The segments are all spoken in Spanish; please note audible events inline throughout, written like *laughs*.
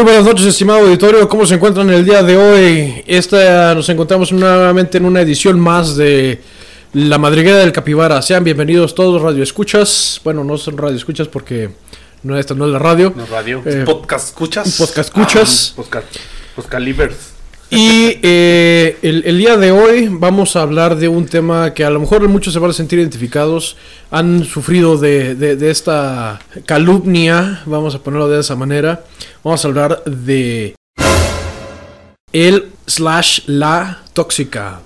Muy buenas noches, estimado auditorio. ¿Cómo se encuentran el día de hoy? Esta nos encontramos nuevamente en una edición más de La Madriguera del Capibara. Sean bienvenidos todos Radio Escuchas. Bueno, no son Radio Escuchas porque no esta no es la radio. No radio. Eh, podcast escuchas. podcast escuchas. Ah, podcast, podcast livers. Y eh, el, el día de hoy vamos a hablar de un tema que a lo mejor muchos se van a sentir identificados, han sufrido de, de- de esta calumnia, vamos a ponerlo de esa manera. Vamos a hablar de el slash la tóxica.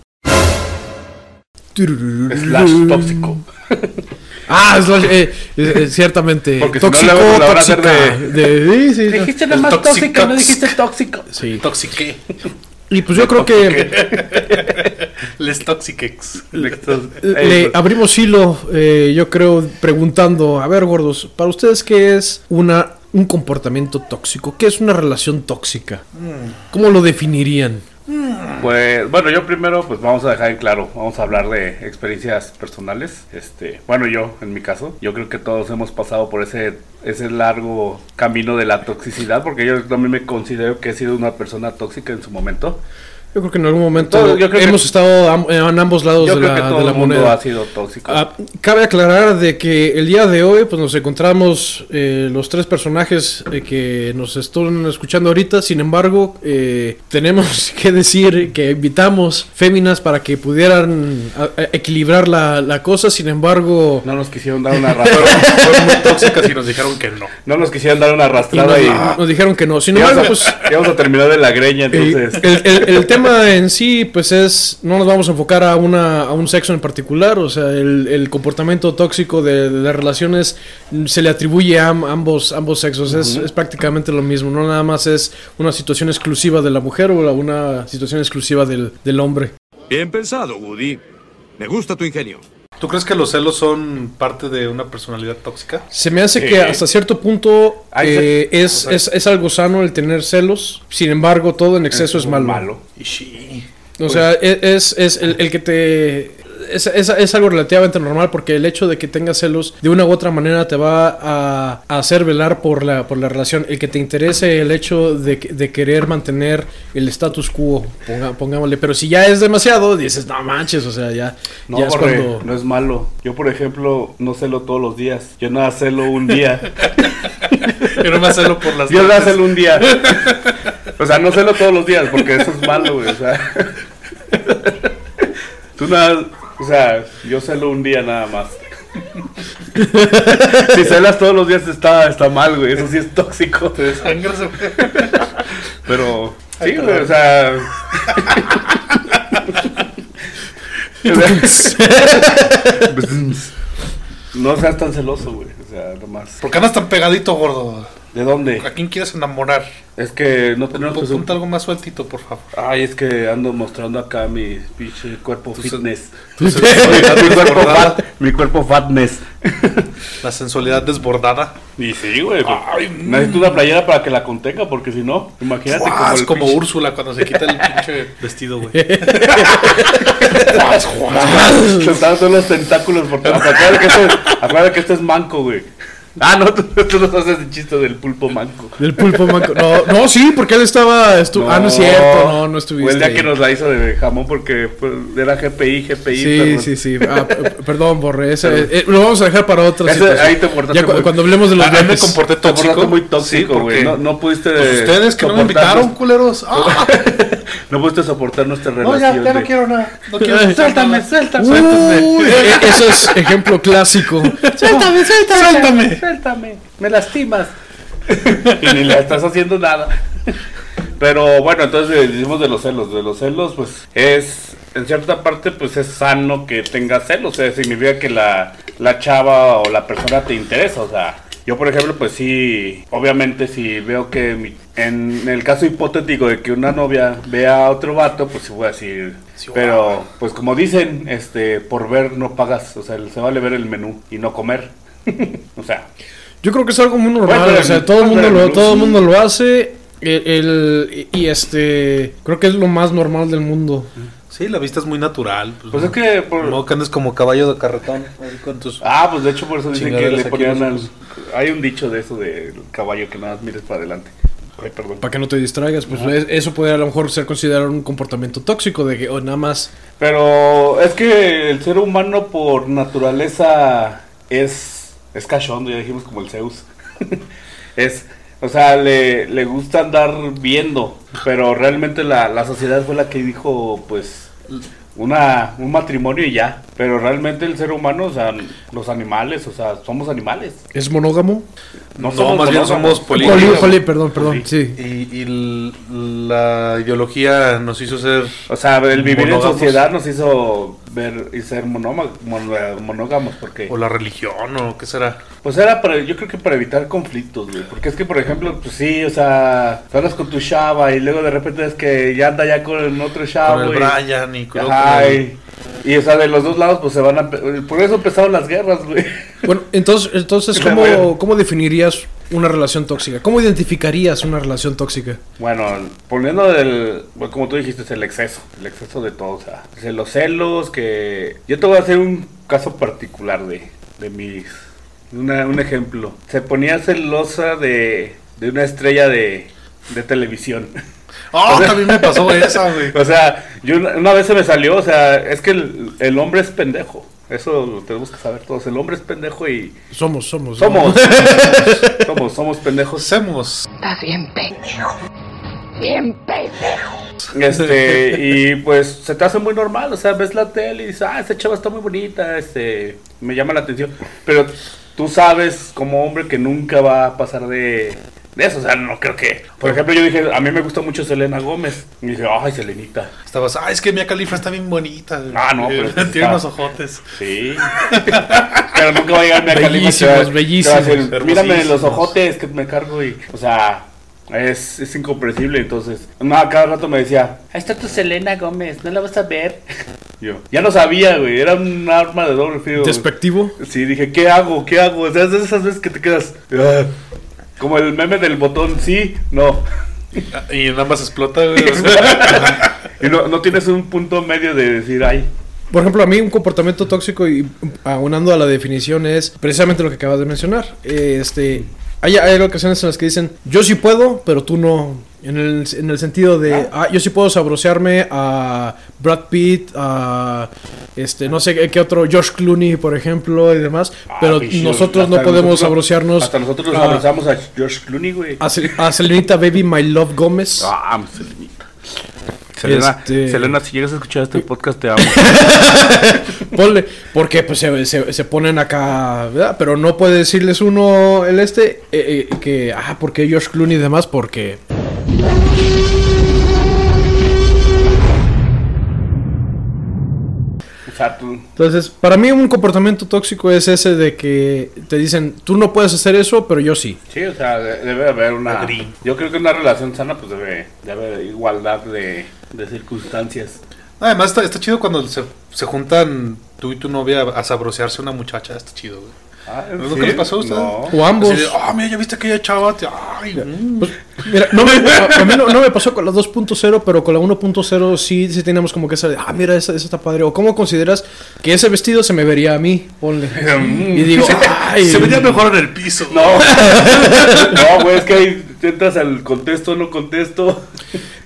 Slash tóxico. *laughs* Ah, slash, eh, eh, ciertamente. Porque si no, tóxico, la van a hacer tóxica. De- sí, sí, no. Dijiste El nada más tóxico, toxicox. no dijiste tóxico. Sí. Toxique. Y pues yo creo que *laughs* Les toxiquex. Le abrimos hilo, eh, yo creo, preguntando, a ver, gordos, para ustedes, ¿qué es una, un comportamiento tóxico? ¿Qué es una relación tóxica? ¿Cómo lo definirían? Pues bueno, yo primero pues vamos a dejar en claro, vamos a hablar de experiencias personales. Este, bueno, yo en mi caso, yo creo que todos hemos pasado por ese ese largo camino de la toxicidad porque yo también me considero que he sido una persona tóxica en su momento. Yo creo que en algún momento Todo- yo creo que- hemos estado am- en ambos lados Yo de creo la, que todo de la el mundo ha sido tóxico. Ah, cabe aclarar de que el día de hoy pues nos encontramos eh, los tres personajes eh, que nos están escuchando ahorita, sin embargo eh, *laughs* tenemos que decir que invitamos féminas para que pudieran a- a- equilibrar la, la cosa, sin embargo no nos quisieron dar una arrastrada. *laughs* Fueron muy tóxicas y nos dijeron que no. no nos quisieron dar una y arrastrada y, nos dijeron que no. Sin embargo, vamos, pues vamos a terminar de la greña entonces. el- el- el tema en sí, pues es, no nos vamos a enfocar a, una, a un sexo en particular, o sea, el, el comportamiento tóxico de, de las relaciones se le atribuye a am- ambos, ambos sexos, es, es prácticamente lo mismo, no nada más es una situación exclusiva de la mujer o la- una situación exclusiva del, del hombre. Bien pensado, Woody. Me gusta tu ingenio. ¿Tú crees que los celos son parte de una personalidad tóxica? Se me hace Sí. que hasta cierto punto Hay eh, es, es, es algo sano el tener celos, sin embargo todo en exceso es malo. Y sí. O sea, e- es, es el, el que te... Es, es- es algo relativamente normal porque el hecho de que tengas celos de una u otra manera te va a, a hacer velar por la, por la relación. El que te interese el hecho de, que- de querer mantener el status quo, ponga- pongámosle. Pero si ya es demasiado, dices, no manches, o sea, ya, No, ya es Borre, cuando... no es malo. Yo, por ejemplo, no celo todos los días. Yo nada celo un día. *laughs* Yo no me celo por las Yo nada celo un día. O sea, no celo todos los días porque eso es malo, güey. O sea, *laughs* tú nada. O sea, yo celo un día nada más. *laughs* Si celas todos los días está, está mal, güey. Eso sí es tóxico. Te desangras. Pero, sí, güey, o sea. *laughs* no seas tan celoso, güey. O sea, nomás. ¿Por qué andas tan pegadito, gordo? ¿De dónde? ¿A quién quieres enamorar? Es que no tenemos que Ponte algo más sueltito, por favor. Ay, es que ando mostrando acá mi pinche cuerpo fitness. Mi, *laughs* cuerpo *laughs* desbordada. fat, mi cuerpo fatness. La sensualidad desbordada. Y sí, güey. pues, mm. necesito una playera para que la contenga, porque si no, imagínate como el como Úrsula cuando se quita el pinche *laughs* vestido, güey. Sentados todos los tentáculos por todas. Acuérdate que, esto, acuérdate que esto es manco, güey. Ah, no, *laughs* tú, tú no haces el chiste del pulpo manco. Del pulpo manco. No, no, sí, porque él estaba... estu- ah, no es cierto, no, no estuviste Fue el día ahí. que nos la hizo de jamón porque era GPI, GPI. Sí, perdón. sí, sí. Ah, perdón, Borre. ese- eh, lo vamos a dejar para otra Ese- situación. ahí te portaste Ya cu- muy- cuando hablemos de los Ah, ahí me comporté Te tóxico. muy tóxico, güey. no, no pudiste. Pues ustedes que no me invitaron, culeros. *laughs* Ah, No pudiste soportar nuestra no, relación. ya, ya no de- quiero nada. No quiero. Suéltame, suéltame. Uy, e- eso es ejemplo clásico. *laughs* Suéltame, suéltame. Suéltame. Suéltame, me lastimas. *laughs* y ni le estás haciendo nada. Pero bueno, entonces decimos de los celos. De los celos, pues es. En cierta parte, pues es sano que tengas celos. O sea, significa que la, la chava o la persona te interesa. O sea, yo, por ejemplo, pues sí. Obviamente, si veo que mi- en el caso hipotético de que una novia vea a otro vato, pues sí voy a decir. Sí, pero, pues como dicen, este, por ver no pagas. O sea, se vale ver el menú y no comer. *laughs* o sea, Yo creo que es algo muy normal. Bueno, o sea, todo el mundo lo, sí. todo el mundo lo hace. El, el- y este. Creo que es lo más normal del mundo. Sí, la vista es muy natural. Pues, pues no, es que. Por... no que andes como caballo de carretón. ahí con tus- Ah, pues de hecho por eso dicen que le ponían al... Hay un dicho de eso del caballo que nada más mires para adelante. Ay, perdón. para que no te distraigas. Pues es- eso puede a lo mejor ser considerado un comportamiento tóxico de que o nada más Pero es que el ser humano por naturaleza es, es cachondo, ya dijimos como el Zeus. *laughs* es, o sea, le, le gusta andar viendo, pero realmente la, la sociedad fue la que dijo, pues, una, un matrimonio y ya. Pero realmente el ser humano, o sea, los animales, o sea, somos animales. es monógamo. No, somos más bien somos polígamos. Poli, poli, perdón, perdón. Sí. Y, y la ideología nos hizo ser O sea, el vivir Monógamos. en sociedad nos hizo ver y ser mon- monógamos, porque... o la religión o qué será. Pues era para, yo creo que para evitar conflictos, güey. Porque es que, por ejemplo, pues sí, o sea, hablas con tu chava y luego de repente es que ya anda ya con otro chavo. con el y- Brian y Ajá, con el- y, y, o sea, de los dos lados, pues se van a. Por eso empezaron las guerras, güey. Bueno, entonces, entonces. *laughs* ¿cómo, ¿cómo definirías una relación tóxica? ¿Cómo identificarías una relación tóxica? Bueno, poniendo del. bueno, como tú dijiste, es el exceso. El exceso de todo, o sea, los celos, que. Yo te voy a hacer un caso particular de, de mis. una- un ejemplo. Se ponía celosa de, de una estrella de, de televisión. *laughs* ¡Oh, también me pasó *laughs* esa, güey! O sea, yo una, una vez se me salió, o sea, es que el, el hombre es pendejo. Eso lo tenemos que saber todos. El hombre es pendejo y Somos, somos. somos, *laughs* somos, somos pendejos. Hacemos. Estás bien pendejo. Bien pendejo. Este, y pues se te hace muy normal, o sea, ves la tele y dices, ah, esta chava está muy bonita, este, me llama la atención. Pero tú sabes como hombre que nunca va a pasar de, de eso, o sea, no creo que. Por ejemplo, yo dije, a mí me gusta mucho Selena Gómez. Y dije, ay, Selenita. Estabas, ah, es que Mia Khalifa está bien bonita. güey". Ah, no, pero que *laughs* Tiene está- unos ojotes. Sí. *laughs* Pero nunca va a llegar Mia Khalifa, Bellísimos, bellísimos, decir, Mírame los hermosísimos". ojotes que me cargo y. O sea. Es, es incomprensible, entonces. No, cada rato me decía, ahí está tu Selena Gómez, no la vas a ver. *laughs* Yo, ya no sabía, güey, era un arma de doble filo. güey. Despectivo. Sí, dije, ¿qué hago? ¿Qué hago? O sea, es de esas veces que te quedas. "Ah". Como el meme del botón, sí, no. Y en ambas explota, güey. o sea, *laughs* Y no, no tienes un punto medio de decir, ay. Por ejemplo, a mí un comportamiento tóxico y aunando a la definición es precisamente lo que acabas de mencionar. Este, hay, hay ocasiones en las que dicen, yo sí puedo, pero tú no. En el, en el sentido de, ah, yo sí puedo sabrosearme a Brad Pitt, a este, no sé qué- otro, George Clooney, por ejemplo, y demás. Ah, pero bicho, nosotros no podemos nosotros- sabrosearnos Hasta nosotros nos abrazamos a George Clooney, güey. a, Sel- a Selenita Baby My Love Gómez. Ah, Selenita. Selena, Este- Selena, si llegas a escuchar este podcast, te amo. *laughs* Ponle, porque pues se, se- se ponen acá, ¿verdad? Pero no puede decirles uno el este eh, eh, que, ah, porque George Clooney y demás, porque... Entonces, para mí un comportamiento tóxico es ese de que te dicen, tú no puedes hacer eso, pero yo sí. Sí, o sea, de- debe haber una. Yo creo que una relación sana, pues debe, debe haber igualdad de, de circunstancias. Además, está, está chido cuando se, se juntan tú y tu novia a sabrosearse una muchacha. Está chido, güey. Ah, ¿Nunca ¿sí? les pasó a ustedes? No. O ambos. De, ah, mira, ya viste aquella chava. Ay, mm". Pues, mira, no me- a, a mí no, no me pasó con la 2.0, pero con la 1.0 sí, sí teníamos como que esa de, ah, mira, esa, esa está padre. O cómo consideras que ese vestido se me vería a mí, ponle. y digo, *laughs* ay, Se veía mejor en el piso. No, no, güey, es que ahí entras al contexto, no contesto.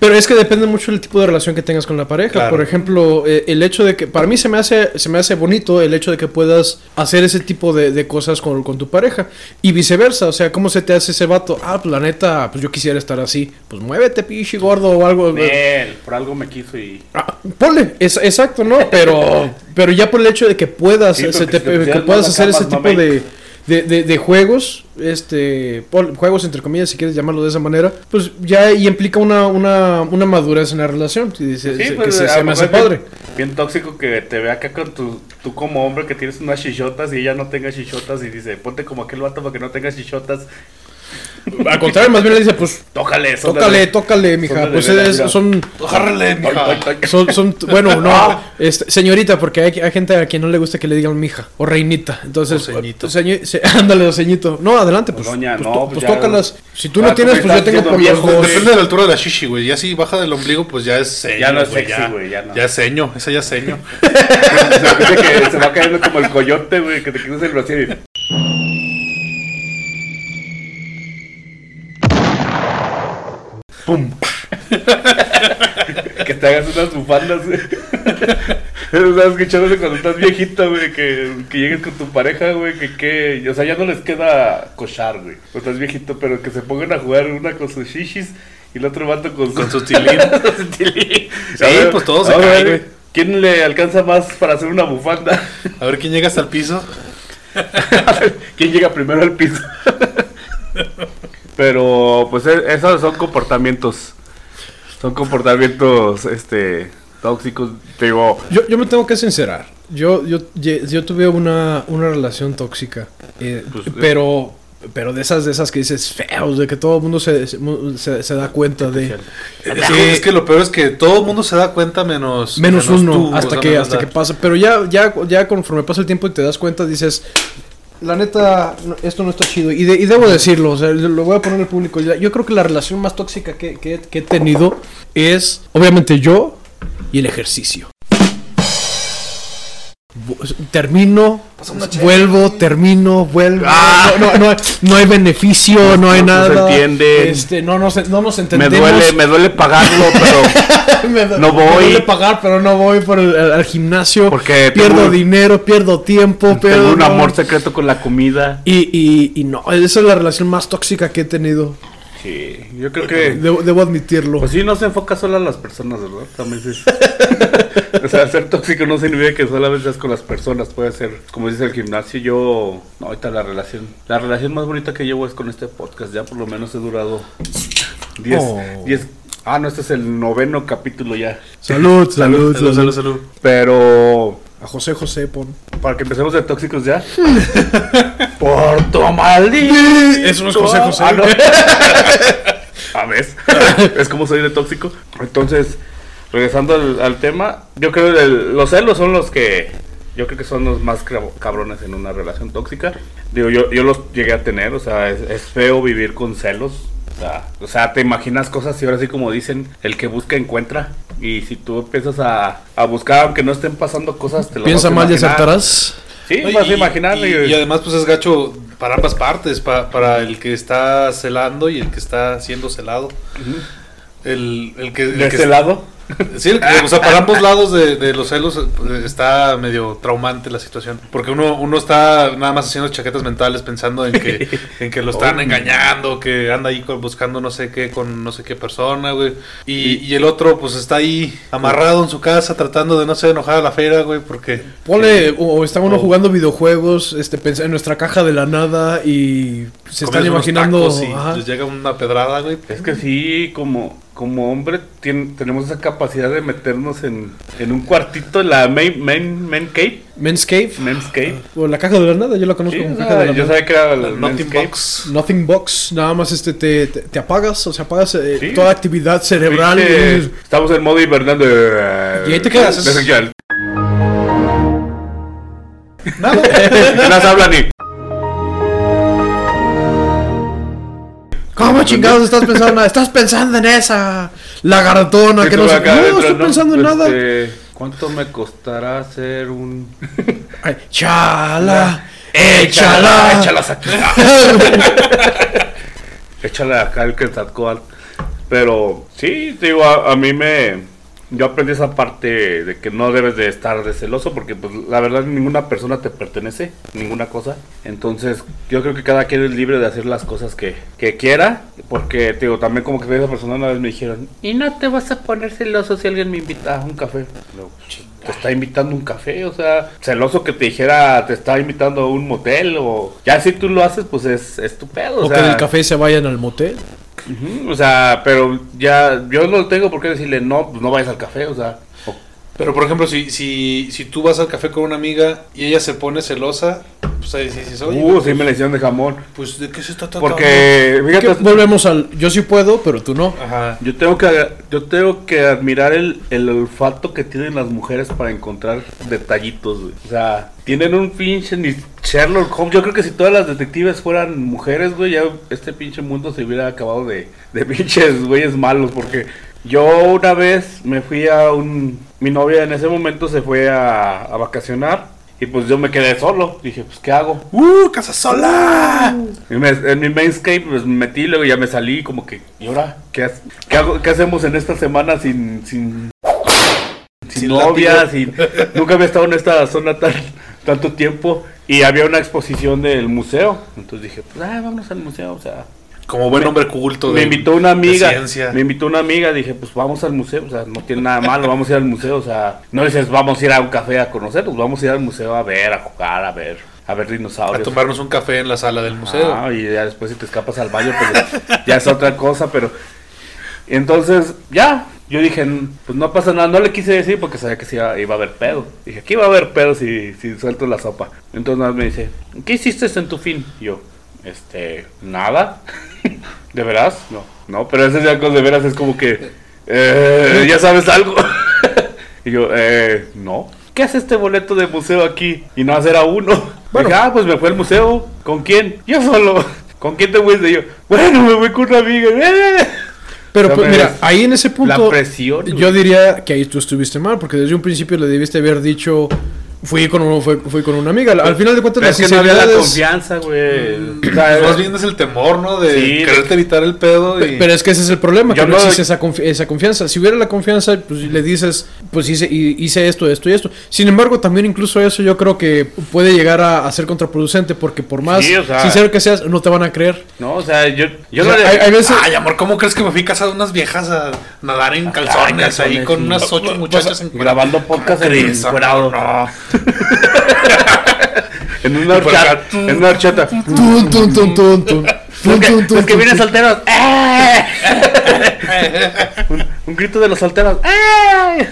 Pero es que depende mucho del tipo de relación que tengas con la pareja. Claro. Por ejemplo, eh, el hecho de que, para mí se me hace, se me hace bonito el hecho de que puedas hacer ese tipo de, de cosas con, con tu pareja. Y viceversa, o sea, ¿cómo se te hace ese vato? Ah, pues la neta, pues yo quisiera estar así. Pues muévete, pichi gordo o algo. Él, por algo me quiso y. Ah, ponle, es, exacto, ¿no? Pero, *laughs* pero ya por el hecho de que puedas, Sí, te- que puedas hacer ese tipo de, de, de- de juegos, este, juegos entre comillas, si quieres llamarlo de esa manera, pues ya y implica una, una, una madurez en la relación. Se- Sí, se- pues, que se, me hace es padre. Bien, bien tóxico que te vea acá con tu, tú como hombre que tienes unas chichotas y ella no tenga chichotas y dice, ponte como aquel vato para que no tengas chichotas. Al contrario, más bien le dice, pues, Tócale, eso. tócale, tócale, mija. Pues son, Agárrale, mija. son, son, bueno, no, este, señorita, porque hay, hay gente a quien no le gusta que le digan mija o reinita. Entonces, O señi- se- *laughs* ándale, ceñito. No, adelante, pues, Doña, pues, no, pues pues ya- tócalas. Si tú no tienes, pues yo tengo por los dos. Depende de la altura de la shishi, güey. Ya si baja del ombligo, pues ya es ceño. Ya no es sexy, güey, ya no. Ya es ceño, esa ya es *laughs* que se va cayendo como el coyote, güey, que te quieres el brasier ¡Pum! *laughs* que te hagas unas bufandas, güey. *laughs* ¿Estás escuchando cuando estás viejito, güey? Que, que llegues con tu pareja, güey, que, que, o sea, ya no les queda cochar, güey. O estás viejito, pero que se pongan a jugar una con sus shishis y el otro vato con, Con su tilín. su tilín. *laughs* Sí, A ver, pues todo se cae, güey. ¿Quién le alcanza más para hacer una bufanda? A ver quién llega hasta el piso. ¿Quién llega primero al piso? Pero, pues, e- esos son comportamientos. Son comportamientos, este, tóxicos. Te digo, Yo, yo me tengo que sincerar. Yo, yo, yo tuve una, una relación tóxica. eh, Pues, pero, pero de esas, de esas que dices feos, de que todo el mundo se, se, se da cuenta de. Es que, es que lo peor es que todo el mundo se da cuenta menos, Menos uno, tú, hasta o sea, que, menos hasta que pasa. Pero ya, ya, ya conforme pasa el tiempo y te das cuenta, dices, la neta, esto no está chido. Y, de- y debo decirlo, o sea, lo voy a poner al público. Yo creo que la relación más tóxica que- que he tenido es, obviamente, yo y el ejercicio. Termino, vuelvo, termino, vuelvo. No, no, no, no hay beneficio, no hay Ah. No se nada. entienden. Este, no, nos, no nos me entendemos. duele, me duele pagarlo, pero *laughs* Me No me voy. duele pagar, pero no voy por el- al, al gimnasio. Porque pierdo tengo- dinero, pierdo tiempo, pierdo tengo un amor secreto con la comida. Y, y, y no, esa es la relación más tóxica que he tenido. Sí, yo creo que... Debo, debo admitirlo. Pues sí, no se enfoca solo a las personas, ¿verdad? También sí. *laughs* *laughs* o sea, ser tóxico no significa que solamente seas con las personas. Puede ser, como dice el gimnasio, yo... No, ahorita la relación... La relación más bonita que llevo es con este podcast. Ya por lo menos he durado 10... Oh. 10 ah, no, este es el noveno capítulo ya. *laughs* Salud, salud, Salud, salud, salud. Pero... A José José, pon. Para que empecemos de tóxicos ya. *laughs* por tu maldito. Eso no es José José. Ah, no. A ver, es como soy de tóxico. Entonces, regresando al, al tema, yo creo que el- los celos son los que yo creo que son los más cabrones en una relación tóxica. Digo, yo, yo los llegué a tener, o sea, es, es feo vivir con celos. O sea, o sea, te imaginas cosas y ahora sí como dicen, el que busca encuentra. Y si tú empiezas a, a buscar, aunque no estén pasando cosas, te lo Piensa vas a mal y acertarás. Sí, No, vas y- a imaginar. Y, y- y además, pues es gacho para ambas partes, pa- para el que está celando y el que está siendo celado. El, el que, el de que- ese lado. *laughs* Sí, o sea, para ambos lados de, de los celos eh, está medio traumante la situación. Porque uno, uno está nada más haciendo chaquetas mentales pensando en que, *laughs* en que lo están Oh. engañando, que anda ahí buscando no sé qué con no sé qué persona, güey. Y, y el otro, pues está ahí amarrado en su casa tratando de no ser enojar a la feira, güey, porque... Ponle, o, o está uno Oh. jugando videojuegos, este, en nuestra caja de la nada y se están unos imaginando. tacos y ajá. les llega una pedrada, güey. Es que sí, como, como hombre tenemos esa capacidad de meternos en, en un cuartito, en la main, main, main cave, Men's Cave. men's cave. O la caja de la nada, yo la conozco Sí, como caja de la yo nada. sabía que era La Nothing cave. Box. Nothing box, nada más este te, te, te apagas, o sea, apagas eh, Sí. toda actividad cerebral. Estamos en modo hibernando. Y ahí te quedas. Nada. *laughs* Las hablan y. ¿Cómo chingados estás pensando? Estás pensando en esa lagartona que no sé. acá No, adentro, estoy pensando en nada. Este, ¿Cuánto me costará hacer un. *laughs* Ay, chala, échala. Échalas *laughs* aquí. Échala acá el Quetzalcóatl. Pero sí, te digo, a, a mí me. Yo aprendí esa parte de que no debes de estar de celoso porque pues la verdad ninguna persona te pertenece, ninguna cosa. Entonces yo creo que cada quien es libre de hacer las cosas que, que quiera. Porque te digo, también como que esa persona una vez me dijeron, y no te vas a poner celoso si alguien me invita a un café. Luego, te está invitando a un café, o sea, celoso que te dijera, te está invitando a un motel, o ya si tú lo haces, pues es, es tu pedo, o, O que sea, del café se vayan al motel. O sea, pero ya, yo no tengo por qué decirle, no, pues no vayas al café, o sea, Pero por ejemplo, si, si, si tú vas al café con una amiga y ella se pone celosa, pues ahí dices, oye, uh, sí me le hicieron de jamón, pues ¿de qué se está tratando? porque, Que fíjate, volvemos al yo sí puedo, pero tú no. Ajá. yo tengo que, yo tengo que admirar el, el olfato que tienen las mujeres para encontrar detallitos, güey. o sea, tienen un pinche ni Sherlock Holmes, yo creo que si todas las detectives fueran mujeres, güey, ya este pinche mundo se hubiera acabado de, de *laughs* pinches güeyes malos, porque yo una vez me fui a un, mi novia en ese momento se fue a, a vacacionar Y pues yo me quedé solo. Dije, pues, ¿qué hago? ¡Uh, casa sola! Y me- en mi mainscape pues me metí, luego ya me salí como que, ¿y ahora? ¿Qué, qué hago- qué hacemos en esta semana sin, sin, sin, Sin novia? látigo. Sin, nunca había estado en esta zona tan, tanto tiempo. Y había una exposición del museo. Entonces dije, pues, ah, vámonos al museo, o sea... Como buen hombre culto. Me invitó una amiga. Me invitó una amiga. Dije, pues vamos al museo. O sea, no tiene nada malo. Vamos a ir al museo. O sea, no dices, vamos a ir a un café a conocerlos. Vamos a ir al museo a ver, a jugar, a ver, a ver A dinosaurios. tomarnos un café en la sala del museo. Ah, y ya después si te escapas al baño, pues ya, ya es otra cosa, pero... Entonces, ya, yo dije, "N- pues no pasa nada, no le quise decir porque sabía que sí iba, iba a haber pedo. Dije, aquí iba a haber pedo si, si suelto la sopa. Entonces nada más me dice, ¿qué hiciste en tu fin? Y yo, este, nada. *laughs* ¿De veras? No, no, pero ese con de veras es como que, "Eh, ya sabes algo. *laughs* y yo, eh, no. ¿Qué hace este boleto de museo aquí? Y no hacer a uno. Bueno, ah, pues me fui al museo. ¿Con quién? Yo solo. *laughs* ¿Con quién te fuiste? Y yo, bueno, me voy con una amiga. Pero pues, mira, ahí en ese punto. la presión. Yo diría que ahí tú estuviste mal, porque desde un principio le debiste haber dicho. Fui con, un- fui, fui con una amiga. Al, al final de cuentas, Pero las es que no había la confianza, güey. O Pues sea, más bien es el temor, ¿no? De Sí, quererte evitar el pedo y... Pero es que ese es el problema, Yo que no, no- existe esa, confi- esa confianza. Si hubiera la confianza, pues le dices, pues hice, hi- hice esto, esto y esto. Sin embargo, también incluso eso yo creo que puede llegar a, a ser contraproducente, porque por más Sí, o sea- sincero que seas, no te van a creer. No, o sea, yo, yo O sea, no le- hay, hay veces... Ay, amor, ¿cómo crees que me fui a casa de unas viejas a nadar en calzones, calzones, ahí con sí. unas ocho muchachas en grabando podcast en crees, encuerado. *laughs* En una horchata. En una horchata. Tun, tun, tun, tun, tun. Tun, tun, tun, Los que vienen solteros. ¡eh! un, un grito de los solteros. ¡eh!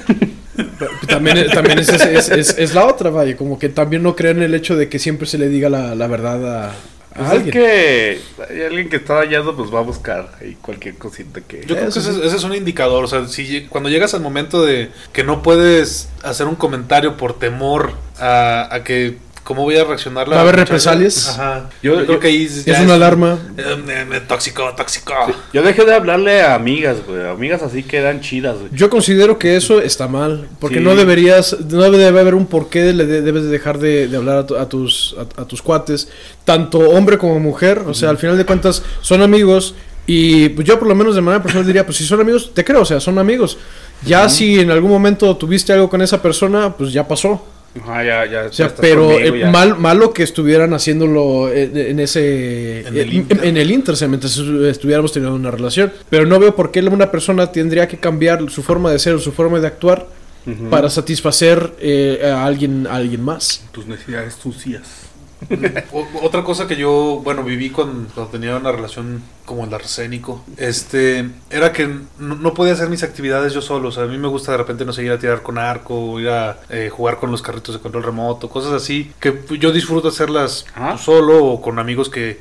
También, es- también es, es, es- es la otra, vaya, como que también no creen el hecho de que siempre se le diga la, la verdad a Pues es alguien. que hay alguien que está hallado, pues va a buscar ahí cualquier cosita que. Yo creo que ese, ese es un indicador, o sea, si cuando llegas al momento de que no puedes hacer un comentario por temor a, a que cómo voy a reaccionar la ¿Va a haber represalias? Ajá. Yo- Yo, yo- creo que ahí Es una alarma. eh, me- me- tóxico, tóxico. Yo dejé de hablarle a amigas, güey. Amigas así que eran chidas, güey. Yo considero que eso está mal, porque Sí. no deberías, no debe haber un porqué le de- debes de dejar de, de hablar a, tu- a tus a, a tus cuates, tanto hombre como mujer, o sea, al final de cuentas son amigos y pues yo por lo menos de manera personal diría, pues si son amigos, te creo, o sea, son amigos. Ya si en algún momento tuviste algo con esa persona, pues ya pasó. Ajá, ya, ya. O sea, ya estás pero conmigo, eh, ya. mal, malo que estuvieran haciéndolo en, en ese En el en, inter. en el inter, o sea, mientras estuviéramos teniendo una relación. Pero no veo por qué una persona tendría que cambiar su forma de ser o su forma de actuar para satisfacer eh, a alguien a alguien más. tus necesidades sucias. Otra cosa que yo, bueno, viví cuando tenía una relación como el arsénico, este, era que no, no podía hacer mis actividades yo solo. O sea, a mí me gusta de repente no seguir a tirar con arco, ir a eh, jugar con los carritos de control remoto, cosas así, que yo disfruto hacerlas solo o con amigos que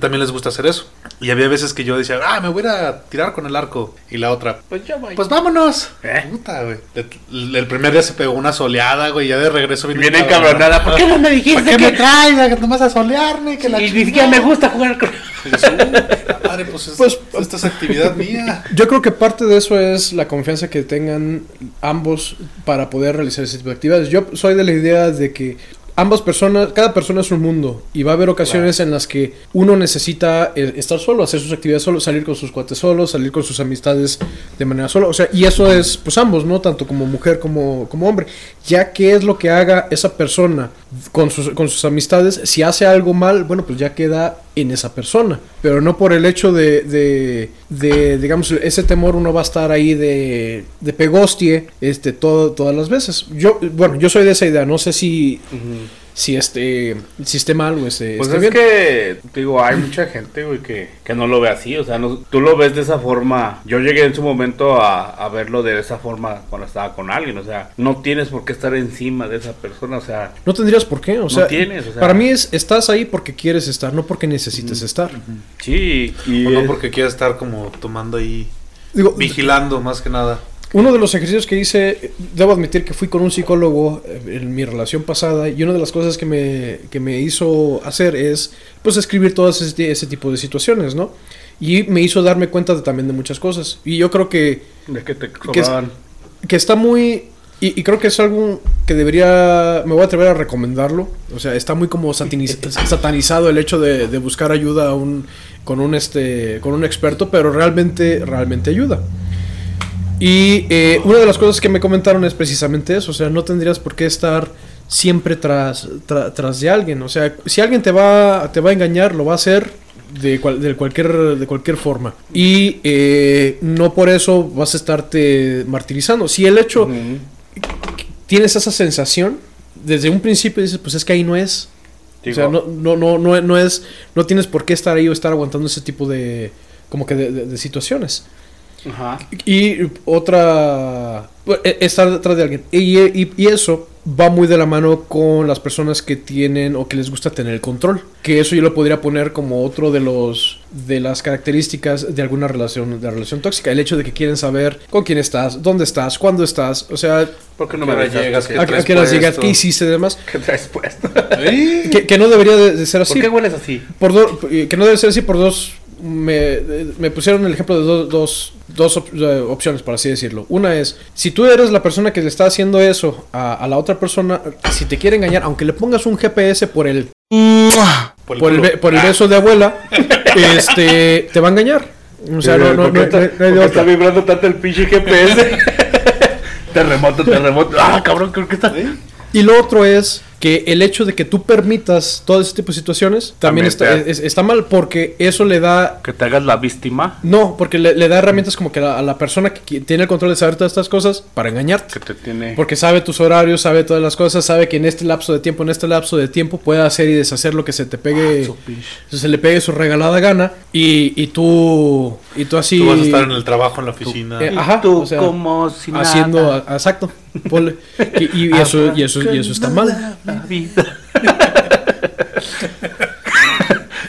también les gusta hacer eso. Y había veces que yo decía, ah, me voy a ir a tirar con el arco. Y la otra, Pues ya voy. pues vámonos. ¿Eh? Puta, güey. El, el primer día se pegó una soleada, güey, ya de regreso viene Viene encabronada. ¿Por qué no me dijiste ¿Para qué que me traes? Nomás a solearme, que la Y ni siquiera me gusta jugar con. Yo, "Uh, madre, pues, es- Pues- esta es actividad mía. Yo creo que parte de eso es la confianza que tengan ambos para poder realizar ese tipo de actividades. Yo soy de la idea de que ambas personas, cada persona es un mundo y va a haber ocasiones en las que uno necesita eh, estar solo, hacer sus actividades solo, salir con sus cuates solos, salir con sus amistades de manera sola. O sea, y eso es pues ambos, ¿no? Tanto como mujer como, como hombre. Ya qué es lo que haga esa persona con sus, con sus amistades, si hace algo mal, bueno, pues ya queda en esa persona. Pero no por el hecho de, de, de, digamos, ese temor uno va a estar ahí de, de pegostie este, todo, todas las veces. Yo, bueno, yo soy de esa idea, no sé si, si, este, si esté mal o esté, Pues esté es bien. que, digo, hay mucha gente, güey, que, que no lo ve así. O sea, no, tú lo ves de esa forma. Yo llegué en su momento a, a verlo de esa forma cuando estaba con alguien. O sea, no tienes por qué estar encima de esa persona. O sea, No tendrías por qué, o sea, tienes, o sea. para mí es, estás ahí porque quieres estar, no porque necesites estar. sí. Y O no porque quiera estar como tomando ahí, Digo, vigilando más que nada. Uno de los ejercicios que hice, debo admitir que fui con un psicólogo eh, en mi relación pasada y una de las cosas que me, que me hizo hacer es pues escribir todas ese, ese tipo de situaciones, ¿no? Y me hizo darme cuenta de, también de muchas cosas. Y yo creo que, de que te que es- cobraban. que está muy Y, y creo que es algo que debería, me voy a atrever a recomendarlo. O sea, está muy como sataniz- *laughs* satanizado el hecho de, de buscar ayuda a un, con un este, con un experto, pero realmente, realmente ayuda. Y eh, una de las cosas que me comentaron es precisamente eso, o sea, no tendrías por qué estar siempre tras, tra- tras de alguien, o sea, si alguien te va, te va a engañar, lo va a hacer de, cual- de cualquier, de cualquier forma. Y eh, no por eso vas a estarte martirizando. Si el hecho, tienes esa sensación, desde un principio dices, pues es que ahí no es. O sea, no, no, no, no, no es, no tienes por qué estar ahí o estar aguantando ese tipo de, como que de- de- de situaciones. Ajá. Y otra. bueno, e- Estar detrás de alguien. Y, y- y eso va muy de la mano con las personas que tienen o que les gusta tener el control. Que eso yo lo podría poner como otro de los de las características de alguna relación de relación tóxica. El hecho de que quieren saber con quién estás, dónde estás, cuándo estás. O sea, ¿Por qué no ¿Qué me llegas? que- ¿Qué a, qué llegas, qué hiciste demás. ¿Qué traes puesto? *laughs* Que, que no debería de, de ser ¿Por así. qué hueles así? Por do- eh, que no debe ser así por dos. Me, me pusieron el ejemplo de dos, dos, dos op- eh, opciones, por así decirlo. Una es, si tú eres la persona que le está haciendo eso a, a la otra persona, si te quiere engañar, aunque le pongas un GPS por el, Por el por el, culo. be- por el beso de abuela, *laughs* este, te va a engañar. O sea, no, no, ¿Por qué no- está, vibrando tanto el pinche GPS? *laughs* terremoto, terremoto. Ah, cabrón, creo que está. Y lo otro es que el hecho de que tú permitas todo ese tipo de situaciones también, También está, es- está mal porque eso le da Que te hagas la víctima. No, porque le, le da herramientas como que a la, a la persona que tiene el control de saber todas estas cosas para engañarte. Que te tiene. Porque sabe tus horarios, sabe todas las cosas, sabe que en este lapso de tiempo, en este lapso de tiempo puede hacer y deshacer lo que se te pegue, su pinche. se le pegue su regalada gana y, y tú y tú así Tú vas a estar en el trabajo, en la oficina. Eh, Y ajá, tú o sea, como si haciendo nada. a- exacto. ponle. y, y eso y eso y eso está mal. *laughs*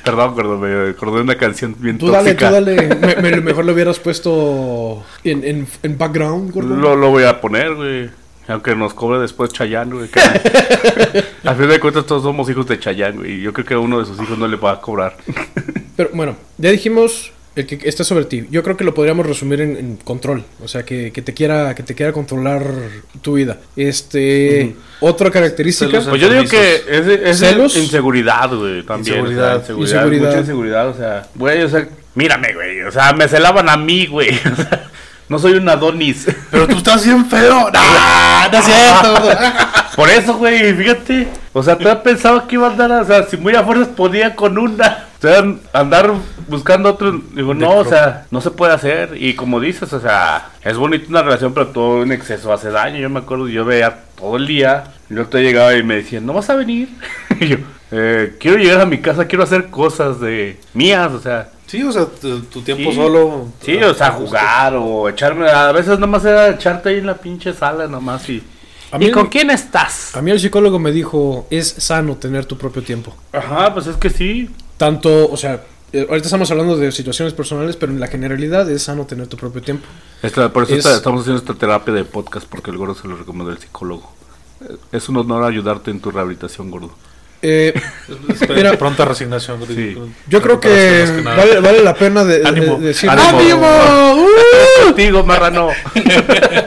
Perdón, perdón, me acordé de una canción bien Tú dale, tú dale. Me- me- mejor lo hubieras puesto en, en, en background, gordo. Lo, lo voy a poner, güey. Aunque nos cobre después Chayanne, güey. que- a fin de cuentas todos somos hijos de Chayanne, güey. y Yo creo que a uno de sus hijos no le va a cobrar. Pero bueno, ya dijimos el que está sobre ti. Yo creo que lo podríamos resumir en, en control. O sea, que, que te quiera que te quiera controlar tu vida. Este, otra característica. Pues yo digo que es, es ¿Celos? inseguridad, güey, también. Inseguridad. o sea, inseguridad, Inseguridad. Mucha inseguridad, o sea, güey, o sea, mírame, güey, o sea, me celaban a mí, güey. *laughs* o sea, no soy un Adonis. Pero tú estás bien feo. *laughs* ¡No! No es cierto. *laughs* Por eso, güey, fíjate. O sea, tú pensaba que iba a andar, o sea, si muy a fuerzas podía con una. O sea, andar buscando otro. Digo, no, o sea, no se puede hacer. Y como dices, o sea, es bonita una relación, pero todo en exceso hace daño. Yo me acuerdo, yo veía todo el día. Y luego te llegaba y me decían, ¿no vas a venir? *laughs* y yo, eh, quiero llegar a mi casa, quiero hacer cosas de mías, o sea. Sí, o sea, tu, tu tiempo Sí. solo. Sí, o sea, jugar o echarme. A veces nomás era echarte ahí en la pinche sala, nomás y. A mí ¿Y el- con quién estás? A mí el psicólogo me dijo, es sano tener tu propio tiempo. Ajá, pues es que sí. Tanto, o sea, eh, ahorita estamos hablando de situaciones personales, pero en la generalidad es sano tener tu propio tiempo. Esta- por eso Es- esta- estamos haciendo esta terapia de podcast porque el gordo se lo recomendó el psicólogo. Eh, Es un honor ayudarte en tu rehabilitación, gordo. Eh, Espera, Mira, pronta resignación. gordo. Sí. yo creo que vale, vale la pena de, Ánimo, de decir... ánimo. ¡Ánimo! ¡Uh! Contigo, marrano. *laughs*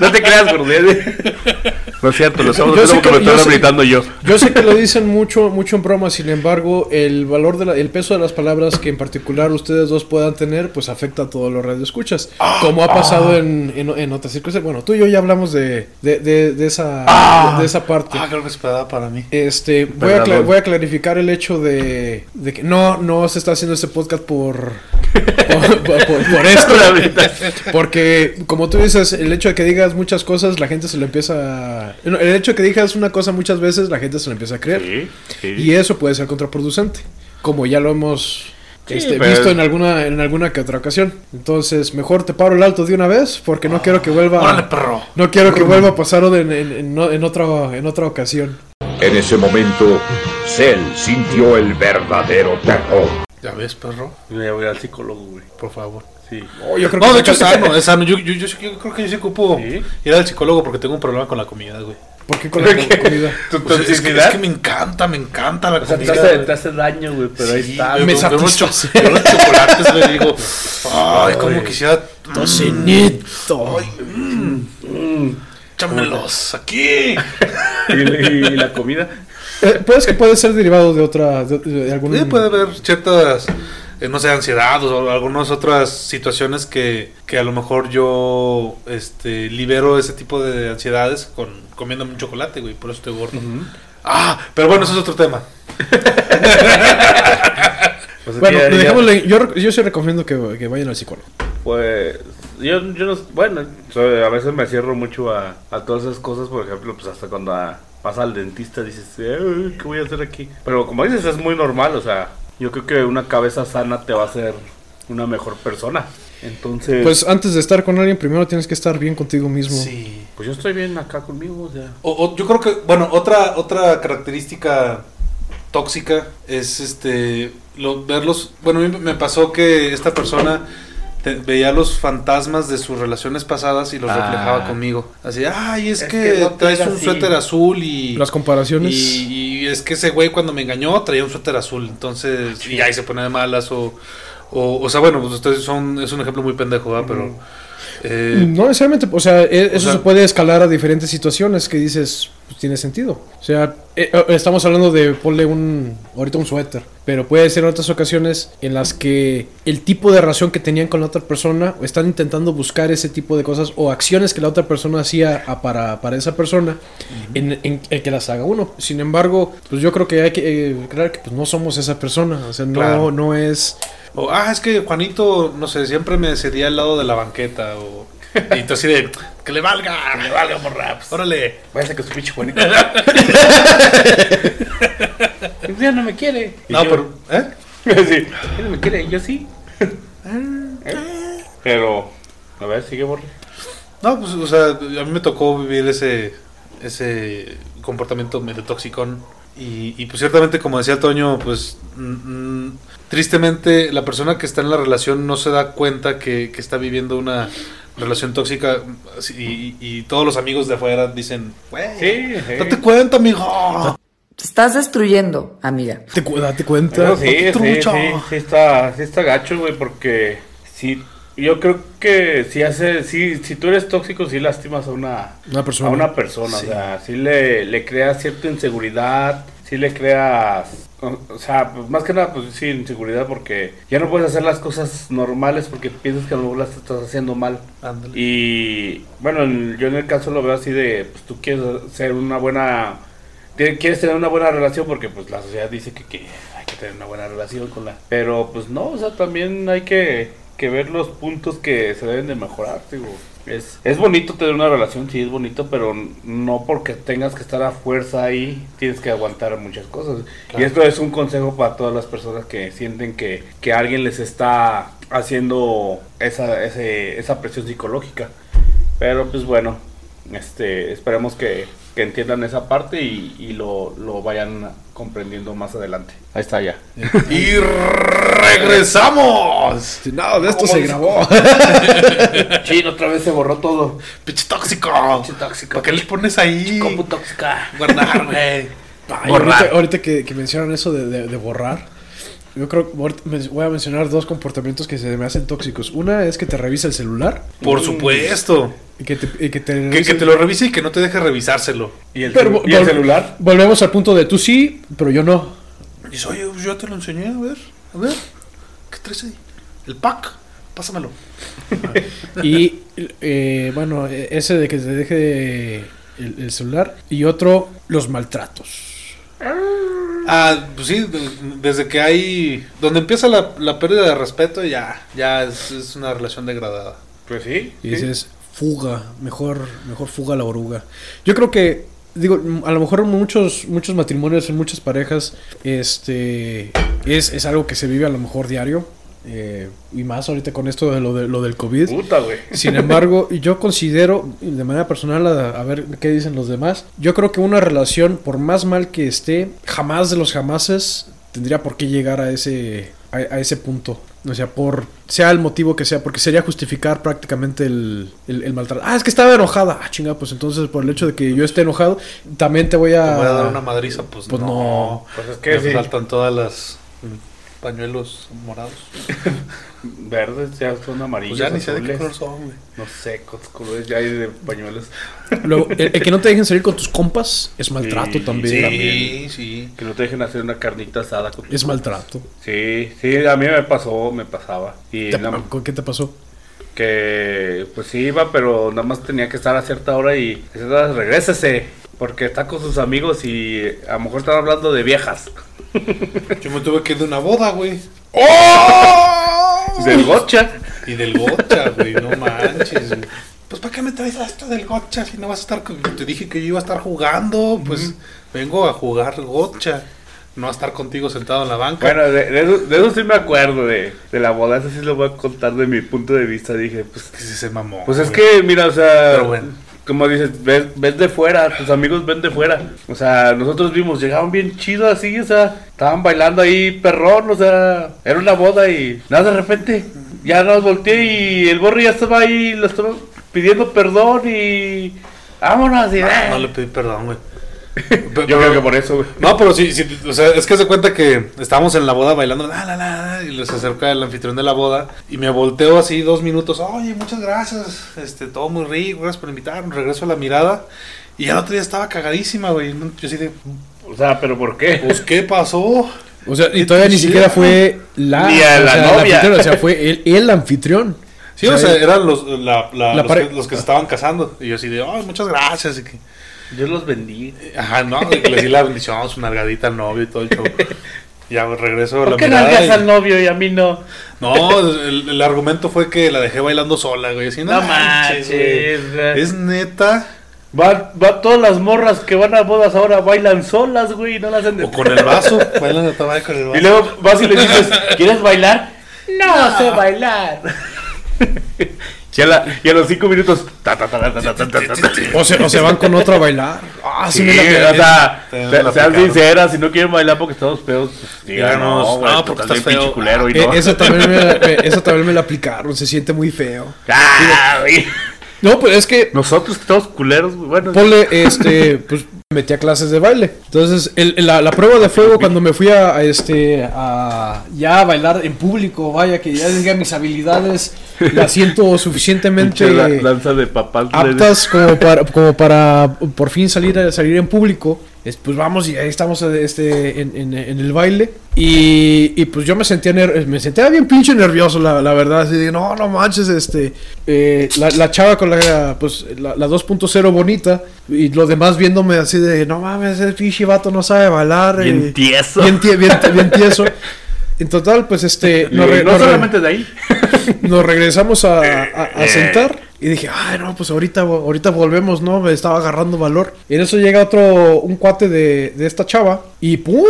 no te creas, gordo. *laughs* No es cierto, lo estamos Yo haciendo sé porque me que- yo estoy rehabilitando yo. Yo sé que lo dicen mucho, mucho en broma, sin embargo, el valor de la- el peso de las palabras que en particular ustedes dos puedan tener, pues afecta a todos los radioescuchas. Como ha pasado en, en, en otras circunstancias. Bueno, tú y yo ya hablamos de, de, de- de esa, de, de esa parte. Ah, creo que es para, para mí. Este, voy a, voy a clarificar el hecho de, de que no, no se está haciendo este podcast por, por, por- por- por esto. Porque, como tú dices, el hecho de que digas muchas cosas, la gente se lo empieza El hecho de que digas una cosa muchas veces, la gente se lo empieza a creer. Sí, sí. Y eso puede ser contraproducente, como ya lo hemos Sí, este, pero- visto en alguna, en alguna que otra ocasión. Entonces, mejor te paro el alto de una vez, porque no quiero que vuelva... Órale, perro. No quiero que vuelva a pasar en, en, en, en otra, en otra ocasión. En ese momento, Cell sintió el verdadero terror. Ya ves, perro. Voy a ir al psicólogo, güey. Por favor. Sí. Oh, yo creo No, que de hecho es sano, *laughs* es sano. Yo, yo, yo, yo creo que yo sí ocupo ¿Sí? ir al psicólogo porque tengo un problema con la comida, güey. ¿Por qué con la *laughs* comida? ¿Tu Pues es, que, toxicidad? es que me encanta, me encanta la O sea, te comida. hace, te hace daño, güey, pero ahí está. güey, Me satisface. *laughs* veo unos chocolates, güey, y digo, ay, como quisiera Tocinito. Échamelos aquí. y, y la comida. Eh, Puedes que puede ser derivado de otra, de, de algún... Sí, puede haber ciertas, eh, no sé, ansiedad o algunas otras situaciones que, que a lo mejor yo este, libero ese tipo de ansiedades con comiéndome un chocolate, güey, por eso estoy gordo. Ah, pero bueno, eso es otro tema. *laughs* Pues, Bueno, ya- yo, yo sí recomiendo que, que vayan al psicólogo. Pues yo, yo no, bueno, a veces me cierro mucho a, a todas esas cosas, por ejemplo, pues hasta cuando ah, vas al dentista dices, "Ay, ¿qué voy a hacer aquí? Pero como dices, es muy normal, o sea, yo creo que una cabeza sana te va a hacer una mejor persona. Entonces, Pues antes de estar con alguien, primero tienes que estar bien contigo mismo. Sí. pues yo estoy bien acá conmigo, o sea. O- o yo creo que, bueno, otra, otra característica tóxica es este lo, verlos. Bueno, a mí me pasó que esta persona te- veía los fantasmas de sus relaciones pasadas y los Ah. reflejaba conmigo. Así, ay, es, Es que, que no te traes un así". suéter azul y. Las comparaciones. Y, y es que ese güey cuando me engañó traía un suéter azul. Entonces, y ahí se pone de malas o. O, o sea, bueno, pues ustedes son. Es un ejemplo muy pendejo, ¿verdad? Pero. eh, No necesariamente, o sea, e- eso sea- se puede escalar a diferentes situaciones que dices, pues tiene sentido. O sea, eh, estamos hablando de ponle un, ahorita un suéter, pero puede ser en otras ocasiones en las que el tipo de relación que tenían con la otra persona, o están intentando buscar ese tipo de cosas o acciones que la otra persona hacía a- para, para esa persona, en, en- en que las haga uno. Sin embargo, pues yo creo que hay que eh, aclarar que pues, no somos esa persona, o sea, no, Claro. no es... O, ah, es que Juanito, no sé, siempre me cedía al lado de la banqueta. O, *laughs* y tú así de, que le valga, que le valga, morra. pues, órale. Váyase con su pinche Juanito. *laughs* ya no me quiere. No, yo- pero, ¿eh? *laughs* sí, ya no me quiere, yo sí. ¿Eh? Pero, a ver, sigue borre. No, pues, o sea, a mí me tocó vivir ese, ese comportamiento medio toxicón. Y, y pues ciertamente, como decía Toño, pues mm, mm, tristemente la persona que está en la relación no se da cuenta que, que está viviendo una relación tóxica y, y todos los amigos de afuera dicen, güey, Sí, sí. date cuenta, amigo. Te estás destruyendo, amiga. Te, cu- date cuenta. Sí, sí, trucha. sí, sí está, sí está gacho, güey, porque sí, yo creo que si hace, si, si tú eres tóxico, sí lastimas a una, Una persona. a una persona, Sí. o sea, sí le, le creas cierta inseguridad, sí le creas, o, o sea, pues, más que nada, pues sí, inseguridad, porque ya no puedes hacer las cosas normales porque piensas que a lo mejor las estás haciendo mal. Ándale. Y bueno, en- yo en el caso lo veo así de, pues tú quieres ser una buena, quieres tener una buena relación porque pues la sociedad dice que, que hay que tener una buena relación con la... Pero pues no, o sea, también hay que, que ver los puntos que se deben de mejorar, digo. Es, es bonito tener una relación, sí es bonito, pero no porque tengas que estar a fuerza ahí, tienes que aguantar muchas cosas. Y esto es un consejo para todas las personas que sienten que, que alguien les está haciendo esa, ese- esa presión psicológica. Pero pues bueno, este, esperemos que, que entiendan esa parte y, y lo, lo vayan comprendiendo más adelante. Ahí está ya. *laughs* Y regresamos. Nada de esto se grabó. *laughs* Chino, otra vez se borró todo. Pinche tóxico. Pinche tóxico. ¿Para qué les pones ahí? Compu tóxica. Guardar, güey. *laughs* Ahorita, ahorita que, que mencionan eso de, de- de borrar, yo creo que voy a mencionar dos comportamientos que se me hacen tóxicos. Una es que te revisa el celular Por supuesto. y que te, y que te, Que, que te lo revise y que no te deje revisárselo. ¿Y el, Pero y celular? Volvemos al punto de tú sí, pero yo no. Y dice, oye, yo te lo enseñé, a ver, a ver. ¿Qué traes ahí? El pack. Pásamelo. *laughs* Y eh, bueno, eh, ese de que te deje el, el celular. Y otro, los maltratos. Ah, pues sí, de- desde que hay... Donde empieza la, la pérdida de respeto, ya, ya es, es una relación degradada. Pues sí. Y sí. dices, fuga, mejor, mejor fuga la oruga. Yo creo que, digo, a lo mejor en muchos, muchos matrimonios, en muchas parejas, este, es, es algo que se vive a lo mejor diario. Eh, y más ahorita con esto de lo, de, lo del COVID. Puta, güey. Sin embargo, yo considero, de manera personal, a, a ver qué dicen los demás, yo creo que una relación, por más mal que esté, jamás de los jamases tendría por qué llegar a ese, a, a ese punto. O sea, por sea el motivo que sea, porque sería justificar prácticamente el, el, el maltrato. Ah, es que estaba enojada. Ah, chinga, pues entonces por el hecho de que yo esté enojado, también te voy a... ¿Te voy a dar una madriza? Pues, Pues no. no. Pues es que Me sí. faltan todas las... pañuelos morados. *laughs* Verdes, ya son amarillos. Pues ya ni sé de qué color son, güey. No sé, cuántos colores ya hay de pañuelos. *laughs* Luego, el, el que no te dejen salir con tus compas es maltrato Sí, también. Sí, sí. Que no te dejen hacer una carnita asada con Es maltrato. Sí, sí, a mí me pasó, me pasaba. Y Te- nada- ¿con ¿Qué te pasó? que pues sí iba, pero nada más tenía que estar a cierta hora y a cierta hora, regrésese, porque está con sus amigos y a lo mejor están hablando de viejas. Yo me tuve que ir de una boda, güey. Del gocha. Y del gocha, güey, no manches. güey. Pues ¿para qué me traes esto del gocha si no vas a estar con... Te dije que yo iba a estar jugando, pues vengo a jugar gocha. No a estar contigo sentado en la banca. Bueno, de, de eso, de eso sí me acuerdo, de, de la boda, eso sí lo voy a contar de mi punto de vista. Dije, pues, que se mamó. pues es que, mira, o sea, Pero bueno. Como dices, ves, ves de fuera, tus amigos ven de fuera. O sea, nosotros vimos, llegaban bien chido así, o sea, estaban bailando ahí perrón, o sea, era una boda y nada, de repente, ya nos volteé y el borro ya estaba ahí, lo estaba pidiendo perdón y vámonos. Y, Ah, No le pedí perdón, güey. Yo creo que por eso, güey. No, pero sí, sí, o sea, es que se cuenta que estábamos en la boda bailando, la, la, la, y les acerca el anfitrión de la boda, y me volteo así dos minutos, oye, muchas gracias, este, todo muy rico, gracias por invitarme, regreso a la mirada, y al otro día estaba cagadísima, güey, yo así de, O sea, pero ¿por qué? pues, ¿qué pasó? O sea, y todavía ni siquiera fue la, Ni a o la sea, novia. anfitrión, o sea, fue el, el anfitrión. Sí, o sea, eran los, la, la- La los, que, los que se estaban casando, y yo así de, ay, muchas gracias, y que, Dios los bendiga. ajá, no, le di la bendición, su nalgadita al novio y todo el show. *laughs* Ya regreso a la ¿Por qué nalgas y- al novio y a mí no? No, el, el argumento fue que la dejé bailando sola, güey. Así, no, No manches, güey. manches, güey. Es neta. Va, va todas las morras que van a bodas ahora bailan solas, güey, no las hacen de O con el vaso. Bailan de tabaco con el vaso. Y luego vas y le dices, ¿quieres bailar? No, sé bailar. *laughs* Y a los cinco minutos. O, se, van con otro a bailar. Ah, o sea, sean sinceras, si no quieren bailar porque estamos feos, pues díganos. Porque estás feo. Ah, y eh, no. *laughs* eh, eso, también me, eso también me lo aplicaron, se siente muy feo. Ah, Digo, no, pues es que Nosotros que estamos culeros, bueno. Ponle, este, *laughs* pues me metí a clases de baile. Entonces, el- la, la prueba de fuego cuando me fui a, a, este, a ya a bailar en público, vaya que ya diga mis habilidades, *laughs* las siento suficientemente la- danza de papás. aptas como para, como para por fin salir a salir en público. Es, pues vamos y ahí estamos este, en, en- en el baile. Y, y, pues yo me sentía me sentía bien pinche nervioso, la, la verdad. Así de, no, no manches, este. eh, la, la chava con la, pues, la, la 2.0 bonita. Y los demás viéndome así de, no mames, ese pinche vato no sabe bailar. Bien y- tieso. Bien, tie- bien, bien tieso. En total, pues este. *laughs* Nos no solamente de ahí. *laughs* nos regresamos a, a- a sentar y dije, ay, no, pues ahorita, ahorita volvemos, ¿no? Me estaba agarrando valor. Y en eso llega otro, un cuate de, de esta chava y ¡pum!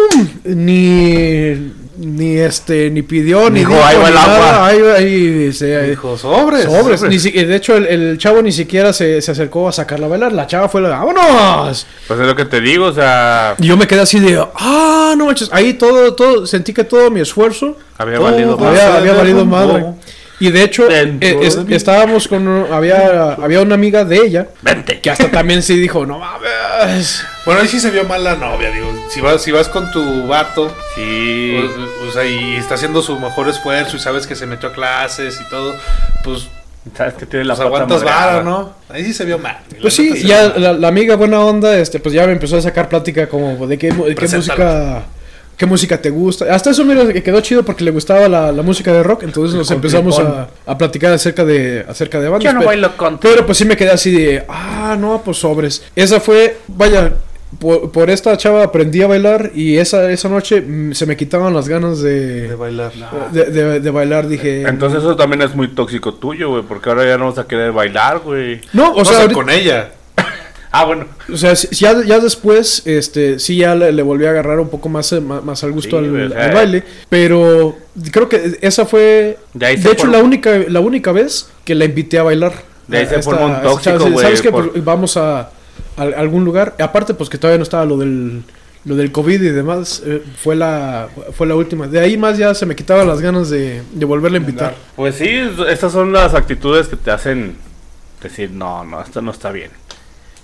Ni, ni este, ni pidió, ni Dijo, "Ahí va ni el agua". Ahí, ahí se- Dijo, sobres. sobres. Ni si- de hecho, el, el chavo ni siquiera se, se acercó a sacarla a bailar. La chava fue la, ¡vámonos! Pues es lo que te digo, o sea, Y yo me quedé así de, ¡ah, no manches! Ahí todo, todo, sentí que todo mi esfuerzo había Todo valido va- más. había, valido madre. Y de hecho, eh, es- de mí. estábamos con. Había, había una amiga de ella Vente. que hasta también sí dijo: No mames. Bueno, ahí sí se vio mal la novia, digo. Si vas, si vas con tu vato, Sí. o, o sea, y está haciendo su mejor esfuerzo y sabes que se metió a clases y todo, pues, Sabes que tiene la pues aguantas vara, ¿no? Ahí sí se vio mal. Pues sí, ya la, la amiga buena onda, este, pues ya me empezó a sacar plática como de qué, de qué música. ¿Qué música te gusta? Hasta eso, mira, que quedó chido porque le gustaba la, la música de rock. Entonces nos empezamos a, a platicar acerca de, acerca de bandas. Yo no pero- bailo con Pero pues sí me quedé así de, ah, no, pues sobres. Esa fue, vaya, por, por esta chava aprendí a bailar y esa, esa noche mm, se me quitaban las ganas De de, bailar. de, de- de bailar. Dije, Entonces eso también es muy tóxico tuyo, güey, porque ahora ya no vas a querer bailar, güey. no, o O sea, sea, ahorita- con ella. Ah, bueno. o sea, ya, ya después, este, sí ya le, le volví a agarrar un poco más, eh, más, más al gusto Sí, al, sea, al baile, pero creo que esa fue, De hecho, la única, la única vez que la invité a bailar. De ahí A se esta- formó un tóxico, ¿Sabes qué? por- Pues vamos a, a algún lugar. Aparte, pues que todavía no estaba lo del lo del COVID y demás. eh, fue la fue la última. De ahí más ya se me quitaban las ganas de, de volverle a invitar. Pues sí, estas son las actitudes que te hacen decir, no, no, esto no está bien.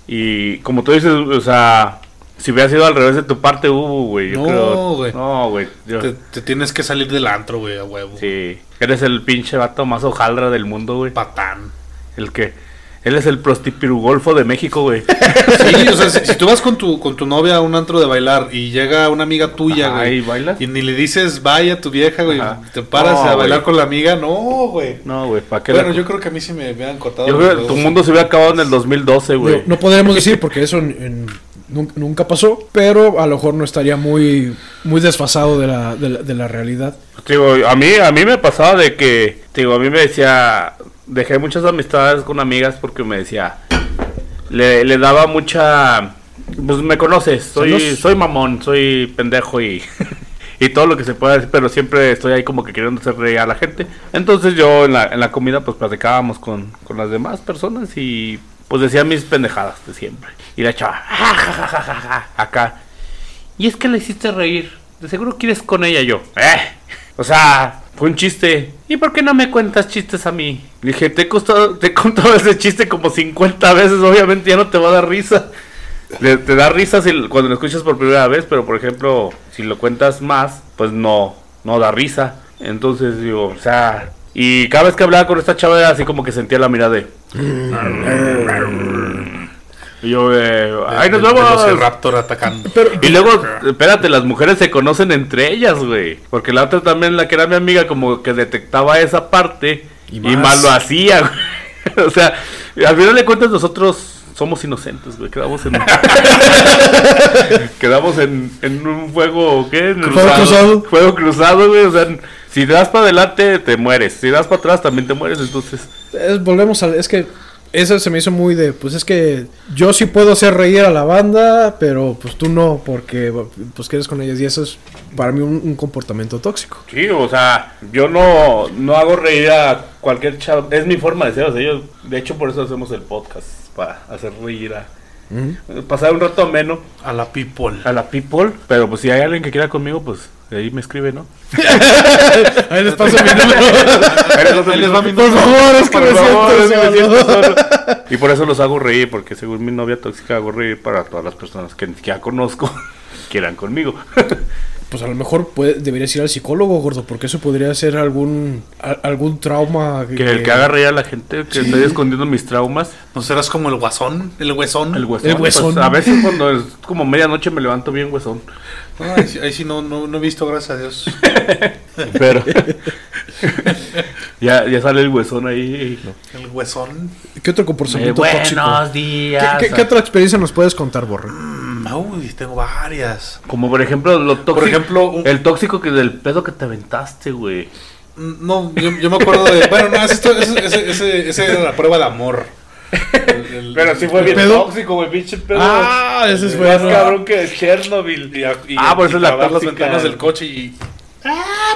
Y como tú dices, o sea, Si hubiera sido al revés de tu parte, hubo, güey. No, güey. No, güey. yo- Te, te tienes que salir del antro, güey, a huevo. Sí. Eres el pinche vato más hojaldra del mundo, güey. Patán. El que. Él es el prostipirugolfo de México, güey. *laughs* Sí, o sea, si, si tú vas con tu, con tu novia a un antro de bailar y llega una amiga tuya, Ajá, güey. ¿y bailas? Y ni le dices, vaya tu vieja, güey. Ajá. Te paras No, a bailar güey. con la amiga. No, güey. No, güey, ¿para qué Bueno, la- yo creo que a mí sí me hubieran cortado. Yo creo que tu mundo se hubiera acabado en el 2012, güey. No, no podremos *laughs* decir porque eso en- en- nun- nunca pasó, pero a lo mejor no estaría muy, muy desfasado de la, de la, de la realidad. Digo, a mí, a mí me pasaba de que, digo, a mí me decía, dejé muchas amistades con amigas porque me decía, le, le daba mucha, pues me conoces, soy, soy mamón, soy pendejo y, *laughs* y todo lo que se pueda decir, pero siempre estoy ahí como que queriendo hacer reír a la gente. Entonces yo en la, en la comida pues platicábamos con, con las demás personas y pues decía mis pendejadas de siempre. Y la chava, "Ja, ja, ja, ja, ja, ja", acá. Y es que le hiciste reír. De seguro quieres con ella yo. Eh. *laughs* O sea, fue un chiste. ¿Y por qué no me cuentas chistes a mí? Dije, te he, costado, te he contado ese chiste como 50 veces. Obviamente ya no te va a dar risa. Te da risa si, cuando lo escuchas por primera vez, pero por ejemplo, si lo cuentas más, pues no, no da risa. Entonces digo, o sea, y cada vez que hablaba con esta chava era así como que sentía la mirada de... Y yo, eh, ¡ay, nos vemos! Velociraptor atacando. Y luego, espérate, las mujeres se conocen entre ellas, güey. Porque la otra también, la que era mi amiga, como que detectaba esa parte y Y más, más. lo hacía, güey. *laughs* O sea, al final de cuentas nosotros somos inocentes, güey. Quedamos en... *laughs* Quedamos en, en un fuego, ¿qué? En Fuego cruzado. Fuego cruzado, güey. O sea, si das para adelante, te mueres. Si das para atrás, también te mueres. Entonces, Es- volvemos a... Es que eso se me hizo muy de... Pues es que yo sí puedo hacer reír a la banda, pero pues tú no, porque pues quieres con ellos. Y eso es para mí un, un comportamiento tóxico. Sí, o sea, yo no, no hago reír a cualquier chavo. Es mi forma de ser. O sea, yo, de hecho, por eso hacemos el podcast. Para hacer reír a. Pasar un rato ameno A la people. a la people. Pero pues si hay alguien que quiera conmigo, pues ahí me escribe, ¿no? *laughs* Ahí les paso mi número. Ahí les va mi Por favor, es que Por me favor, siento es que me solo. Y por eso los hago reír, porque según mi novia tóxica hago reír para todas las personas que ya conozco *laughs* quieran conmigo. *laughs* Pues a lo mejor puede, deberías ir al psicólogo, gordo, porque eso podría ser algún a- algún trauma. que el que haga reír a la gente, que estoy escondiendo mis traumas. ¿No serás como el guasón? El huesón. El huesón. El huesón. pues, a veces cuando es como medianoche me levanto bien huesón. No, ahí, sí- ahí sí no, no, no he visto, gracias a Dios. *laughs* Pero ya, ya sale el huesón ahí. El huesón. ¿Qué otro Eh, comportamiento tóxico? ¿Qué, días. qué, qué otra experiencia nos puedes contar, Borre? Mm, Uy, tengo varias. Como por ejemplo, lo tóxico. Por ejemplo, un- el tóxico que del pedo que te aventaste, güey. Mm, No, yo, yo me acuerdo de. Bueno, no, ese, ese, ese- ese era la prueba de amor. El- *laughs* el- Pero sí fue bien pedo? tóxico, güey, pinche pedo. Ah, ese es más bueno. cabrón que Chernobyl. Y, ah, por eso es la grabar las ventanas del coche y.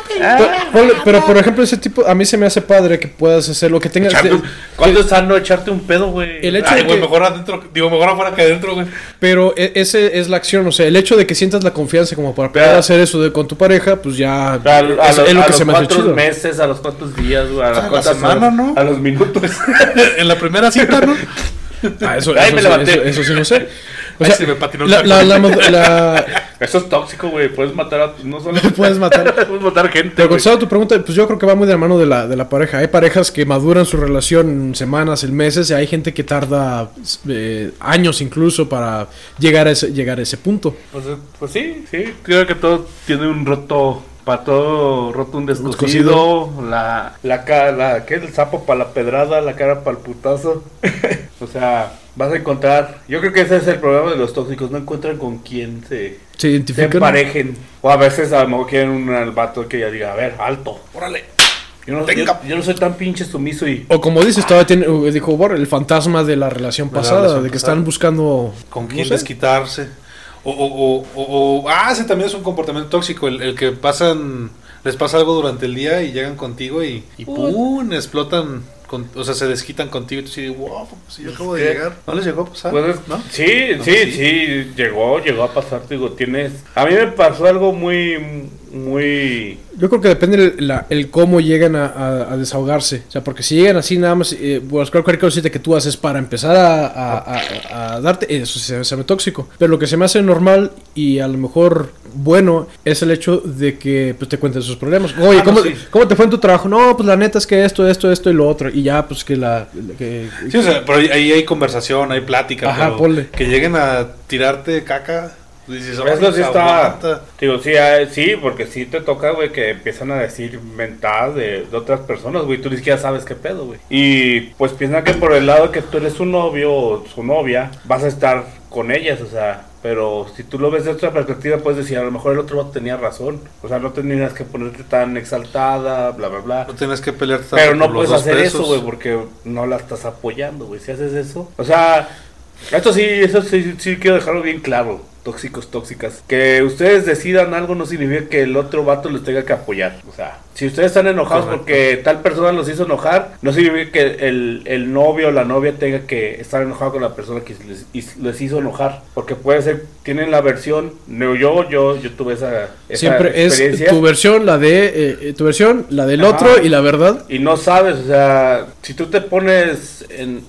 Pero, ponle- pero, por ejemplo, ese tipo, a mí se me hace padre que puedas hacer lo que tengas. Echarte ¿Cuándo es sano echarte un pedo, güey? El hecho Ay, de güey, que- mejor adentro. Digo, mejor afuera que adentro, güey. pero e- ese es la acción, o sea, el hecho de que sientas la confianza como para poder hacer eso de, con tu pareja, pues ya A, a es, los, es lo a que los se me hace chido. meses, a los cuantos días, güey, a las A la cuantas semana, horas, ¿no? A los minutos. *laughs* en la primera cita, ¿no? *laughs* Ah, eso, Ay, eso me sí- levanté. eso- eso sí no sé. O Ay, sea, se me patinó la, la- la la- *laughs* Eso es tóxico, güey. Puedes matar a. No solo. *laughs* puedes matar. *laughs* Puedes matar gente. Pero contestando tu pregunta, pues yo creo que va muy de la mano de la, de la pareja. Hay parejas que maduran su relación en semanas, en meses, y hay gente que tarda eh, años incluso para llegar a ese, llegar a ese punto. Pues, eh, pues sí, sí. Creo que todo tiene un roto. Para todo roto un descosido. La, la, ca- la. ¿Qué es el sapo para la pedrada? La cara para el putazo. o sea, vas a encontrar. Yo creo que ese es el problema de los tóxicos. No encuentran con quién se. Se Se identifican. emparejen. O a veces a lo mejor quieren un vato que ya diga, a ver, alto. Órale. Yo no, yo- yo no soy tan pinche sumiso y. O como dices, todavía tiene, uh, dijo Borre, el fantasma de la relación De la pasada, relación de que pasada. están buscando. ¿Con no quién sé. desquitarse? O, o, o, o- o- ah, ese también es un comportamiento tóxico, el, el que pasan, les pasa algo durante el día y llegan contigo y, y ¡pum! explotan, con- o sea, se desquitan contigo y tú dices, wow, pues si yo acabo de ¿Qué? llegar. ¿No les llegó a pasar? Pues es- ¿No? Sí, No, sí, sí. sí, llegó, llegó a pasar, digo, tienes... A mí me pasó algo muy, muy... Yo creo que depende el, la- el cómo llegan a, a- a desahogarse. O sea, porque si llegan así nada más, eh, buscar cualquier cosita que tú haces para empezar a, darte, eso se, se me tóxico. Pero lo que se me hace normal y a lo mejor bueno es el hecho de que pues, te cuenten sus problemas. Oye, Ah, no, ¿cómo, sí. ¿cómo te fue en tu trabajo? No, pues la neta es que esto, esto, esto y lo otro. Y ya, pues que la... que- Sí, o sea, pero ahí- ahí hay conversación, hay plática. Ajá, pero ponle. Que lleguen a tirarte caca. Dices, Eso "Ay, sí está... aguanta". Digo, sí, ah, sí, porque sí te toca, güey, que empiezan a decir mentadas de, de otras personas, güey. Tú ni siquiera sabes qué pedo, güey. Y pues piensa que por el lado que tú eres su novio o su novia, vas a estar con ellas, o sea... Pero si tú lo ves de otra perspectiva, puedes decir, a lo mejor el otro vato tenía razón. O sea, no tenías que ponerte tan exaltada, bla, bla, bla. No tienes que pelearte tanto Pero no puedes hacer pesos. eso, güey, porque no la estás apoyando, güey. Si haces eso. O sea, esto sí, eso sí, sí quiero dejarlo bien claro. Tóxicos, tóxicas. Que ustedes decidan algo no significa que el otro vato les tenga que apoyar. O sea, si ustedes están enojados Correcto. porque tal persona los hizo enojar, no significa que el, el novio o la novia tenga que estar enojado con la persona que les, hizo enojar. Porque puede ser, tienen la versión. no, Yo, yo, yo tuve esa, esa Siempre es experiencia. tu versión, la de eh, eh, tu versión, la del Ajá. otro y la verdad. Y no sabes, o sea, si tú te pones en,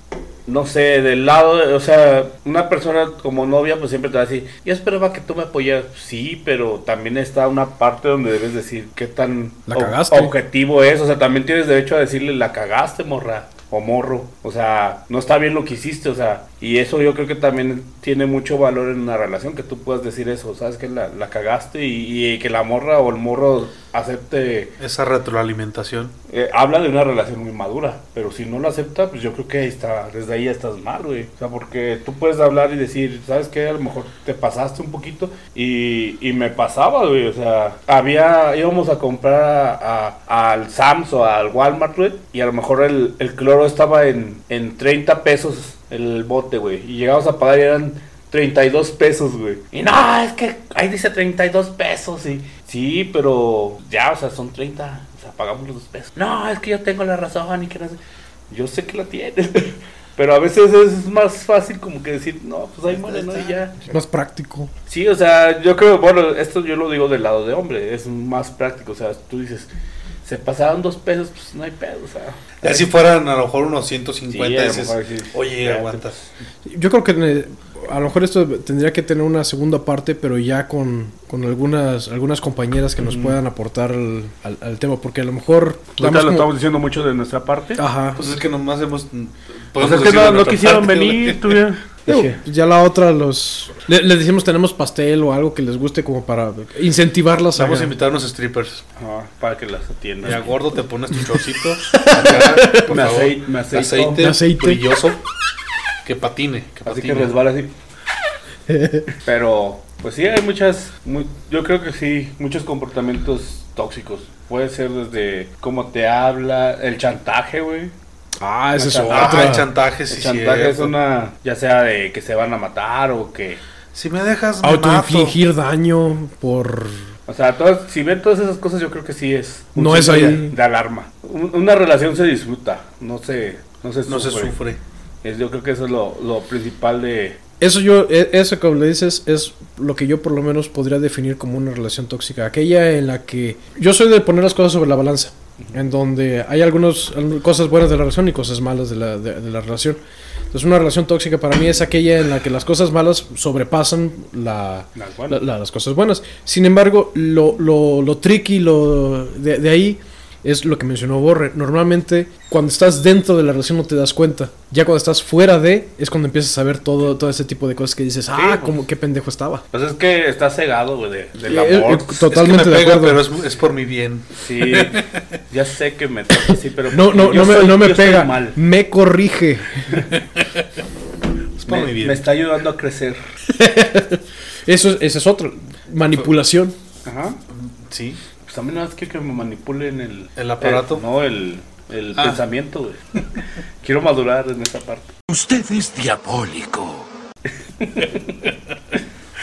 no sé, del lado, de- o sea, una persona como novia, pues siempre te va a decir, yo esperaba que tú me apoyaras. Sí, pero también está una parte donde debes decir qué tan La ob- cagaste. objetivo es. O sea, también tienes derecho a decirle, la cagaste, morra. O morro, o sea, no está bien lo que hiciste, o sea, y eso yo creo que también tiene mucho valor en una relación, que tú puedas decir eso, sabes que la, la cagaste y, y que la morra o el morro acepte Esa retroalimentación. eh, habla de una relación muy madura, pero si no lo acepta, pues yo creo que ahí está, desde ahí ya estás mal, güey. O sea, porque tú puedes hablar y decir, ¿sabes qué? A lo mejor te pasaste un poquito y, y me pasaba, güey. O sea, había, íbamos a comprar a- a- al Sams o al Walmart, güey, y a lo mejor el, el cloro estaba en, en 30 pesos el bote, güey, y llegamos a pagar y eran 32 pesos, güey. Y no, es que ahí dice 32 pesos. Y, sí, pero ya, o sea, son 30. O sea, pagamos los dos pesos. No, es que yo tengo la razón y que no sé. Yo sé que la tienes. *laughs* Pero a veces es más fácil como que decir, no, pues ahí muere, ¿no? Y ya. Más práctico. Sí, o sea, yo creo, bueno, esto yo lo digo del lado de hombre, es más práctico. O sea, tú dices, se pasaron dos pesos, pues no hay pedo, o sea. Ya si fueran a lo mejor unos Sí, 150, a lo dices, mejor sí. oye, aguantas. Yo creo que eh, a lo mejor esto tendría que tener una segunda parte, pero ya con, con algunas algunas compañeras que nos puedan aportar al, al- al tema, porque a lo mejor... Ahorita lo como- estamos diciendo mucho de nuestra parte. Ajá. Pues es que nomás hemos... Pues es que no, quisieron parte, venir, tuvieron. Digo, ya la otra los... Le- les decimos tenemos pastel o algo que les guste como para incentivarlas a... Vamos a invitar a unos strippers. "Ah, para que las atiendan. Y a gordo te pones tu chorcito. *laughs* Me favor. aceite- me aceite, Me aceite. brilloso. Que patine. Que Así que patine. resbala así. *laughs* Pero, pues sí, hay muchas. muy- yo creo que sí, muchos comportamientos tóxicos. Puede ser desde cómo te habla, el chantaje, güey. Ah, esa es Ah, Ah, el chantaje, sí, el chantaje es cierto. una. Ya sea de que se van a matar o que. Si me dejas. Autoinfligir daño por... O sea, todas, si ven todas esas cosas, yo creo que sí es. un No es ahí. De, de alarma. Un- una relación se disfruta, no se. No se No se sufre. sufre. Es- yo creo que eso es lo, lo principal de. Eso yo, e- eso que le dices es lo que yo por lo menos podría definir como una relación tóxica. Aquella en la que yo soy de poner las cosas sobre la balanza. En donde hay algunas cosas buenas de la relación y cosas malas de la, de, de la relación. Entonces una relación tóxica para mí es aquella en la que las cosas malas sobrepasan la, Las buenas. la- la- las cosas buenas. Sin embargo, lo, lo, lo tricky lo de, de ahí es lo que mencionó Borre. Normalmente, cuando estás dentro de la relación no te das cuenta. Ya cuando estás fuera de, es cuando empiezas a ver todo, todo ese tipo de cosas que dices, ah, pues. como qué pendejo estaba. Pues es que está cegado, güey, de, del Eh, amor. eh, Totalmente es que de pega, acuerdo. pero es, es por mi bien. Sí, ya sé que me toca así, pero No, no, no, me, soy- no me pega, mal. me corrige. Es por mi Me, bien. me está ayudando a crecer. *laughs* Eso, es- ese es otro, manipulación. Ajá. Sí. Pues a mí nada más quiero que me manipulen el... ¿El aparato? el- no, el, el Ah. pensamiento, güey. *laughs* quiero madurar en esa parte. Usted es diabólico. *laughs*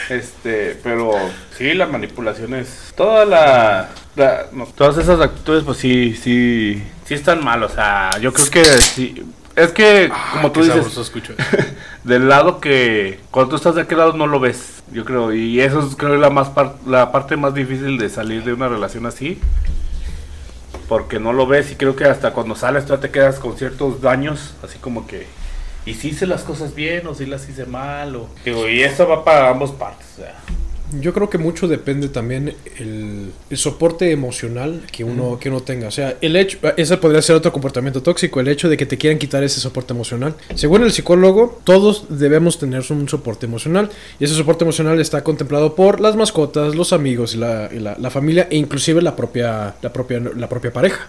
Este, pero sí, la manipulación es... Toda la... la- no, todas esas actitudes, pues sí, sí... Sí están mal, o sea, yo creo que sí... Es que, Ah, como tú dices, escucho *laughs* del lado que cuando tú estás de aquel lado no lo ves, yo creo, y eso es creo la más par- la parte más difícil de salir de una relación así. Porque no lo ves. Y creo que hasta cuando sales tú te quedas con ciertos daños, así como que y si hice las cosas bien o si las hice mal o digo, y eso va para ambas partes, o sea, Yo creo que mucho depende también el, el soporte emocional que uno, que uno tenga. O sea, el hecho, ese podría ser otro comportamiento tóxico, el hecho de que te quieran quitar ese soporte emocional. Según el psicólogo, todos debemos tener un soporte emocional. Y ese soporte emocional está contemplado por las mascotas, los amigos, y la, y la- la familia e inclusive la propia, la propia, la propia pareja.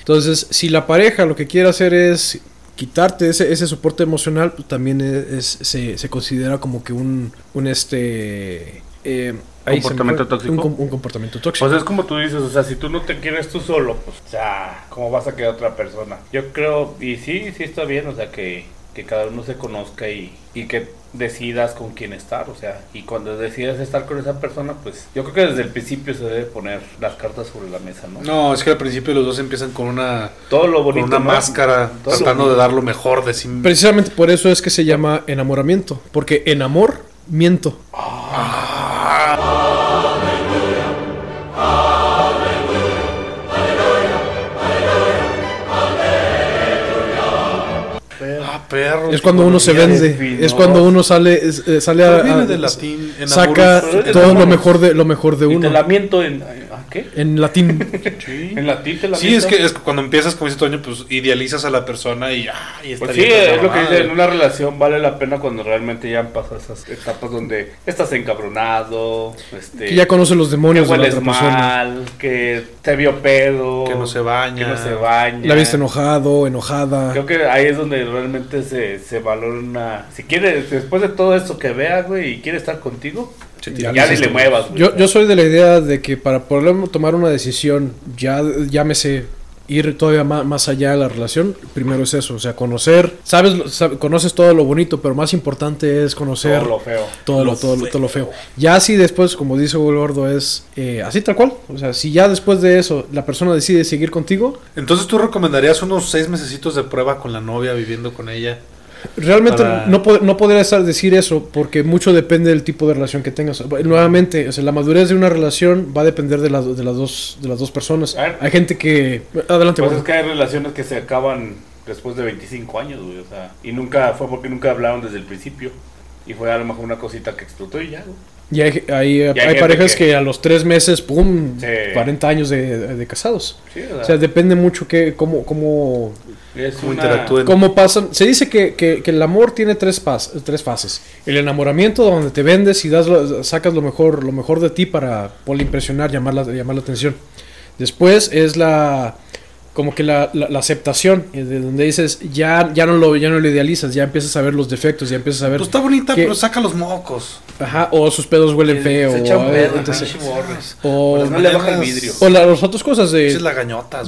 Entonces, si la pareja lo que quiere hacer es quitarte ese, ese soporte emocional, pues, también es, es- se, se considera como que un, un este... eh, ahí ¿Comportamiento fue. tóxico? Un, com- un comportamiento tóxico. Pues es como tú dices, o sea, si tú no te quieres tú solo, pues, o sea, ¿cómo vas a quedar otra persona? Yo creo, y sí, sí está bien, o sea, que, que cada uno se conozca y, y que decidas con quién estar, o sea, y cuando decidas estar con esa persona, pues yo creo que desde el principio se debe poner las cartas sobre la mesa, ¿no? No, es que al principio los dos empiezan con una, Todo lo con bonito. una ¿no? máscara, Todo lo tratando de dar lo mejor de sí Precisamente por eso es que se llama enamoramiento. Porque en amor, Ah, perro. Es cuando uno se vende. de Es cuando uno sale, es- eh, sale a, a- del latín, saca todo lo mejor de lo mejor de Y te uno. lamento en... ¿a qué? En latín. *laughs* En latín te lamento. Sí, es que, es que cuando empiezas, como dice Toño, pues idealizas a la persona y, ah, y está Pues sí, es lo que dice, en una relación vale la pena cuando realmente ya han pasado esas etapas donde estás encabronado, este, Que ya conoce los que demonios de la hueles otra persona. mal, que te vio pedo, Que no se baña. que no se baña. La viste enojado, enojada. Creo que ahí es donde realmente se, se valora una... Si quiere, después de todo esto que vea, güey, y quiere estar contigo, Ya ni le muevas, güey. Yo, yo soy de la idea de que para poder tomar una decisión, ya llámese ir todavía más, más allá de la relación, primero es eso, o sea, conocer, sabes, lo- sab- conoces todo lo bonito, pero más importante es conocer Todo lo feo. todo lo, todo, lo- todo lo feo. Ya así después, como dice Gordo, es eh, así tal cual. O sea, si ya después de eso la persona decide seguir contigo, Entonces tú recomendarías unos seis mesecitos de prueba con la novia, viviendo con ella. Realmente Para- no, no podría estar decir eso porque mucho depende del tipo de relación que tengas. Nuevamente, o sea, la madurez de una relación va a depender de, las de, las, dos, de las dos personas. Hay gente que... Adelante, Pues es que hay relaciones que se acaban después de 25 años, güey, o sea, y nunca fue porque nunca hablaron desde el principio. Y fue a lo mejor una cosita que explotó y ya, güey. Y hay, hay, hay parejas que- que... a los tres meses, ¡pum! Sí. 40 años de, de casados. Sí, O sea, depende mucho que, cómo, cómo, es Cómo una- interactúen. cómo pasan. Se dice que, que- que el amor tiene tres, pas- tres fases. El enamoramiento, donde te vendes y das lo- sacas lo mejor, lo mejor de ti para, por impresionar, llamar la, llamar la atención. Después es la como que la, la- la aceptación, eh, de donde dices, ya, ya no lo, ya no lo idealizas, ya empiezas a ver los defectos, ya empiezas a ver Pues está bonita, que- pero saca los mocos. ajá, o sus pedos huelen feo, Se echa un o, pedo, entonces- o, no le baja el vidrio. o la- las otras cosas de es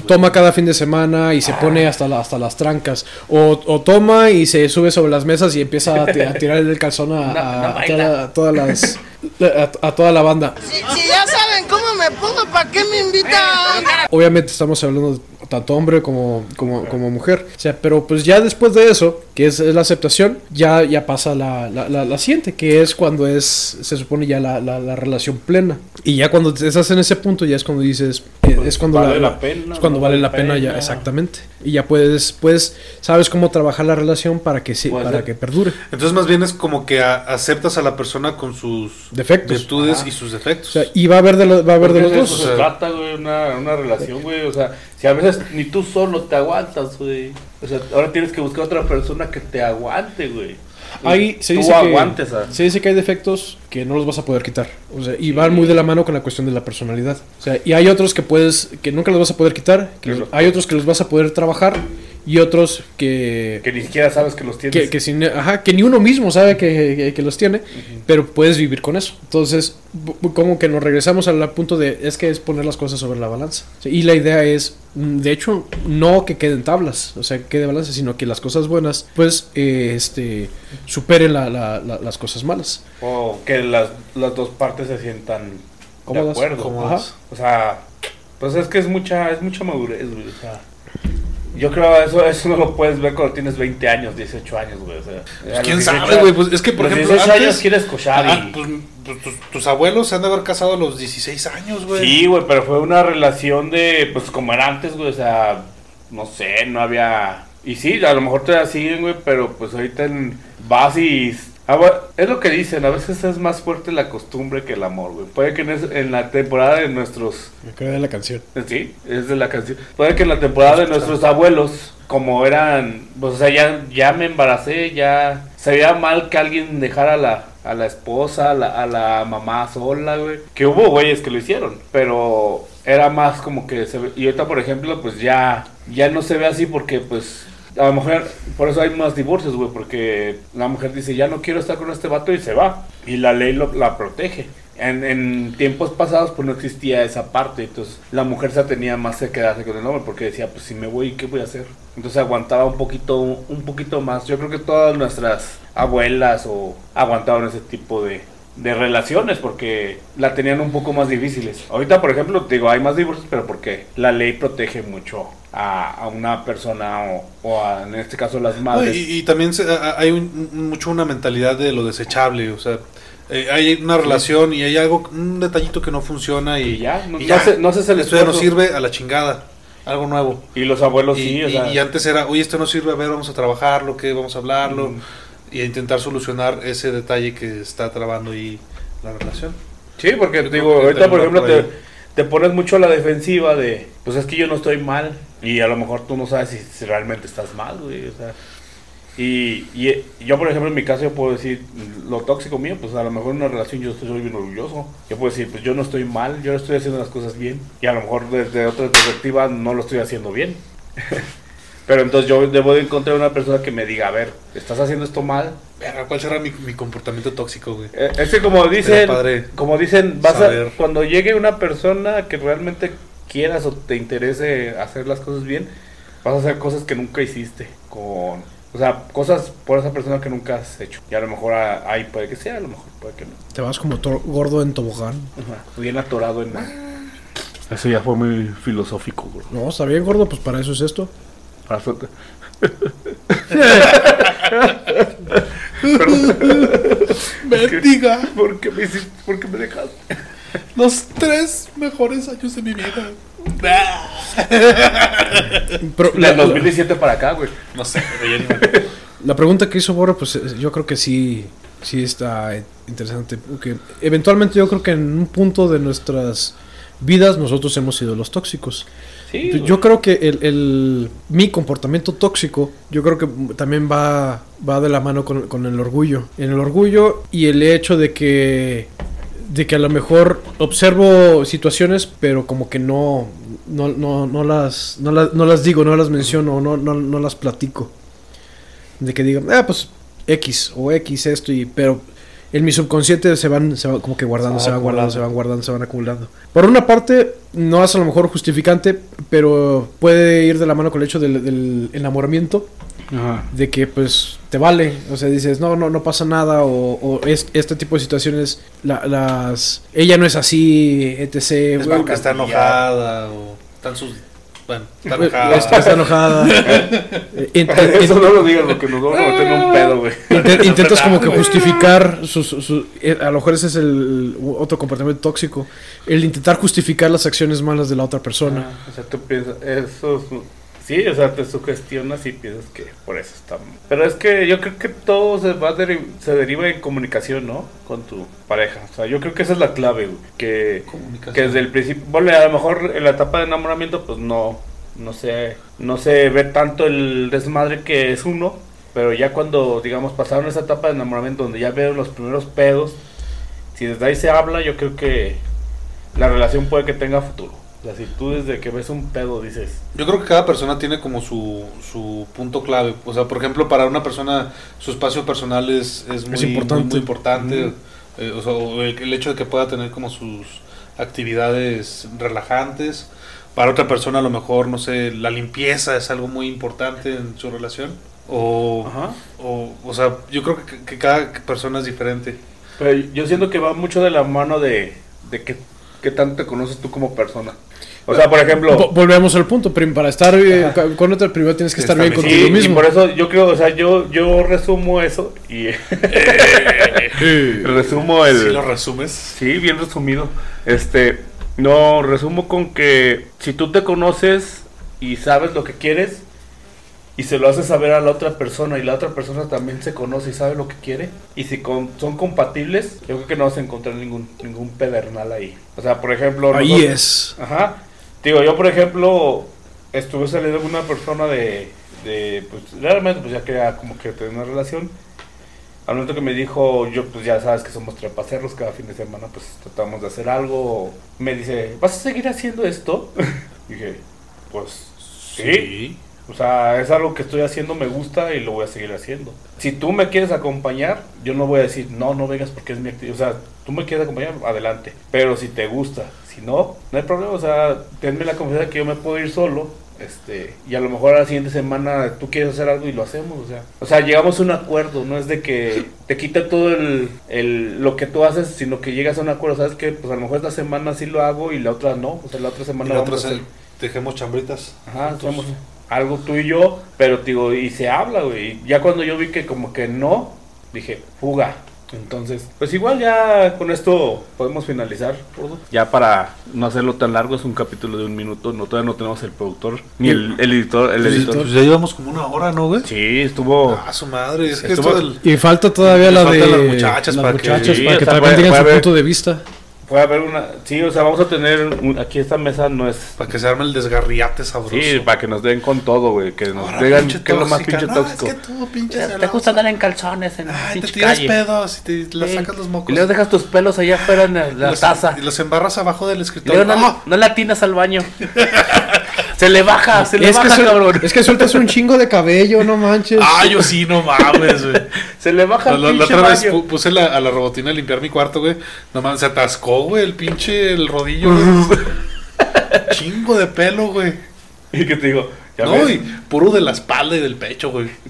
toma cada fin de semana y se pone hasta, la- hasta las trancas. O, o toma y se sube sobre las mesas y empieza a, ti- a tirar el calzón a, *laughs* No, a- no a baila. toda- a todas las a, a toda la banda. Si, si ya saben cómo me pongo, ¿para qué me invitan? Obviamente estamos hablando tanto hombre como, como, como mujer. O sea, pero pues ya después de eso, que es, es la aceptación, ya, ya pasa la, la, la- la siguiente, que es cuando es, se supone ya la, la- la relación plena. Y ya cuando estás en ese punto, ya es cuando dices, es cuando Pues, vale la pena, es cuando vale vale la pena, ya, exactamente. Y ya puedes, pues, sabes cómo trabajar la relación para que sí, para ser. que perdure. Entonces más bien es como que a- aceptas a la persona con sus Defectos. virtudes Ajá. y sus defectos. O sea, y va a haber de, lo- va a haber de los de dos. se o sea. trata, güey, una, una relación, güey. O sea, si a veces ni tú solo te aguantas, güey. O sea, ahora tienes que buscar otra persona que te aguante, güey. Ahí se dice, aguantes, que, ¿ah? se dice que hay defectos que no los vas a poder quitar. O sea, y van muy de la mano con la cuestión de la personalidad. O sea, y hay otros que puedes, que nunca los vas a poder quitar. que hay otros que los vas a poder trabajar. Y otros que, Que ni siquiera sabes que los tienes. que, que sin- ajá, que ni uno mismo sabe que, que- que los tiene, pero puedes vivir con eso. Entonces, como que nos regresamos al punto de, es que es poner las cosas sobre la balanza. Y la idea es, mm, de hecho, no que queden tablas, o sea, que quede balance, sino que las cosas buenas, pues, eh, este, superen la- la- la- las cosas malas. O que las, las dos partes se sientan Cómodas, de acuerdo. cómodas. O sea, pues es que es mucha, es mucha madurez, güey. O sea, yo creo eso eso no lo puedes ver cuando tienes 20 años, 18 años, güey. O sea, Pues, ¿Quién 18 sabe, güey? Pues es que, por los ejemplo, 18 antes- años quieres cochar Ah, y... pues, pues, tus, tus abuelos se han de haber casado a los 16 años, güey. Sí, güey, pero fue una relación de, pues como era antes, güey, o sea, no sé, no había... Y sí, a lo mejor te la siguen, güey, pero pues ahorita en, vas y... ah, bueno, es lo que dicen, a veces es más fuerte la costumbre que el amor, güey. Puede que en, es- en la temporada de nuestros... Me quedé de la canción. Sí, es de la canción. Puede que en la temporada de nuestros abuelos, como eran, pues, o sea, ya, ya me embaracé, ya se veía mal que alguien dejara a la, a la esposa, a la, a la mamá sola, güey. Que hubo güeyes que lo hicieron, pero era más como que se ve. Y ahorita, por ejemplo, pues ya, ya no se ve así porque, pues, a lo mejor, por eso hay más divorcios, güey, porque la mujer dice, ya no quiero estar con este vato y se va. Y la ley lo, la protege. En, en tiempos pasados, pues no existía esa parte. Entonces, la mujer se tenía más que quedarse con el hombre porque decía, pues si me voy, ¿qué voy a hacer? Entonces, aguantaba un poquito, un poquito más. Yo creo que todas nuestras abuelas o aguantaban ese tipo de, de relaciones porque la tenían un poco más difíciles. Ahorita, por ejemplo, digo, hay más divorcios, pero porque la ley protege mucho a, a una persona o, o a, en este caso, las madres. y, y también se- a- hay un- mucho una mentalidad de lo desechable, o sea, eh, hay una relación y hay algo, un detallito que no funciona y, Y ya, no- y no hace- no ya no sirve a la chingada, algo nuevo. Y los abuelos y, sí, o y- sea, y antes era, oye, esto no sirve, a ver, vamos a trabajarlo, ¿qué? Vamos a hablarlo Mm. y a intentar solucionar ese detalle que está trabando ahí la relación. Sí, porque digo, que ahorita por ejemplo te, te pones mucho a la defensiva de, pues es que yo no estoy mal y a lo mejor tú no sabes si, si realmente estás mal, güey, o sea. Y, y yo, por ejemplo, en mi caso yo puedo decir, lo tóxico mío, pues a lo mejor en una relación yo estoy soy bien orgulloso. Yo puedo decir, pues yo no estoy mal, yo estoy haciendo las cosas bien. Y a lo mejor desde otra perspectiva no lo estoy haciendo bien. *laughs* Pero entonces yo debo de encontrar una persona que me diga, a ver, ¿estás haciendo esto mal? Verga, ¿Cuál será mi, mi comportamiento tóxico, güey? Eh, Es que como dicen, como dicen, vas a, cuando llegue una persona que realmente quieras o te interese hacer las cosas bien, vas a hacer cosas que nunca hiciste con, o sea, cosas por esa persona que nunca has hecho. Y a lo mejor ahí puede que sea, a lo mejor puede que no. Te vas como gordo en tobogán. Ajá, Bien atorado en. Eso ya fue muy filosófico, bro. No, está bien gordo, pues para eso es esto. Para su- *laughs* *laughs* Bendiga ¿Por qué me hiciste? ¿Por qué me dejaste? Los tres mejores años de mi vida. Pero Del la, 2017 para acá, güey. No sé, ya ni la pregunta que hizo Borre, pues eh, yo creo que sí, sí está interesante. Porque eventualmente yo creo que en un punto de nuestras vidas nosotros hemos sido los tóxicos. Sí, Yo creo que el, el- mi comportamiento tóxico, yo creo que también va, va de la mano con, con el orgullo. En el orgullo y el hecho de que, de que a lo mejor observo situaciones, pero como que no, no, no, no, las, no, las, no las digo, no las menciono, no, no, no las platico. De que digan, ah, pues X o X esto, y, pero en mi subconsciente se van, se van como que guardando, Se se van guardando, se van guardando, se van acumulando. Por una parte, no es a lo mejor justificante, pero puede ir de la mano con el hecho del, del enamoramiento, Ajá. de que pues te vale, o sea, dices, no, no, no pasa nada, o, o es, este tipo de situaciones, la- las, ella no es así, etc. Es porque está enojada o están sus. Bueno, está enojada. está, está enojada. *laughs* Eh, Eso no lo digas porque nos vamos a meter en un pedo, güey. Inte- *laughs* intentas como que justificar sus, sus- eh, a lo mejor ese es el otro comportamiento tóxico el intentar justificar las acciones malas de la otra persona Ah, o sea, tú piensas, eso es- sí, o sea, te sugestionas y piensas que por eso está. Pero es que yo creo que todo se va a deri- se deriva en comunicación, ¿no? Con tu pareja. O sea, yo creo que esa es la clave, güey. Que, que desde el principio, bueno, a lo mejor en la etapa de enamoramiento, pues no, no se, no se ve tanto el desmadre que es uno. Pero ya cuando, digamos, pasaron esa etapa de enamoramiento donde ya veo los primeros pedos, si desde ahí se habla, yo creo que la relación puede que tenga futuro. Si tú desde que ves un pedo dices, Yo creo que cada persona tiene como su, su punto clave. O sea, por ejemplo, para una persona su espacio personal es, es muy, importante. muy, muy importante. Eh, o sea, el, el hecho de que pueda tener como sus actividades relajantes. Para otra persona a lo mejor, no sé, la limpieza es algo muy importante en su relación. O, Ajá. o, o sea, yo creo que, que cada persona es diferente. pero yo siento que va mucho de la mano de, de que, qué tanto te conoces tú como persona. O sea, por ejemplo... Vo- Volvemos al punto, prim- para estar eh, con otra primero tienes que estar bien Sí, contigo y mismo. por eso yo creo, o sea, yo, yo resumo eso y *laughs* resumo el... Si lo resumes. Sí, bien resumido. Este, no, resumo con que si tú te conoces y sabes lo que quieres y se lo haces saber a la otra persona y la otra persona también se conoce y sabe lo que quiere y si con- son compatibles, yo creo que no vas a encontrar ningún ningún pedernal ahí. O sea, por ejemplo, Ahí nosotros- es. Ajá. Digo, yo por ejemplo estuve saliendo con una persona de, de pues realmente pues ya quería como que tener una relación. Al momento que me dijo, yo pues ya sabes que somos trepacerros, cada fin de semana pues tratamos de hacer algo. Me dice, ¿vas a seguir haciendo esto? *laughs* Dije, pues sí. O sea, es algo que estoy haciendo, me gusta y lo voy a seguir haciendo. Si tú me quieres acompañar, yo no voy a decir, no, no vengas porque es mi actividad. O sea, tú me quieres acompañar, adelante. Pero si te gusta, si no, no hay problema. O sea, tenme la confianza que yo me puedo ir solo. Este, y a lo mejor a la siguiente semana tú quieres hacer algo y lo hacemos, o sea, o sea, llegamos a un acuerdo, no es de que te quita todo el, el- lo que tú haces, sino que llegas a un acuerdo, sabes que pues a lo mejor esta semana sí lo hago y la otra no, o sea, la otra semana la vamos otra a hacer- dejemos chambritas. Ajá, algo tú y yo, pero digo, y se habla, güey. Ya cuando yo vi que como que no, dije, fuga. Entonces, pues igual ya con esto podemos finalizar. todo. Ya para no hacerlo tan largo, es un capítulo de un minuto. No, todavía no tenemos el productor, ni el, el editor. El editor. Pues ya llevamos como una hora, ¿no, güey? Sí, estuvo... Ah, su madre. Es que Estuvo- esto del... Y falta todavía la de las muchachas las para que- muchachas Sí, para que también tengan su punto de vista. Puede haber una... Sí, o sea, vamos a tener... un- aquí esta mesa no es... Para que se arme el desgarriate sabroso. Sí, para que nos den con todo, güey. Que nos Ahora, digan qué es lo más pinche No, tóxico. Es que tú, pinche Te gusta andar en calzones en Ay, te tiras calle. pedos y te le Sí. sacas los mocos. Y luego dejas tus pelos allá afuera en la, Y los- taza. Y los embarras abajo del Y escritorio. luego no, ¡Ah! no le atinas al baño. *laughs* se le baja, se le Es que, baja, suel- cabrón. es que sueltas un chingo de cabello, no manches. Ah, yo sí, no mames, güey. Se le baja La, el la- la pinche otra vez baño. puse la- a la robotina a limpiar mi cuarto, güey. No mames, se atascó, güey, el pinche el rodillo, güey. *laughs* Chingo de pelo, güey. Y que te digo, ya No, puro de la espalda y del pecho, güey. *laughs*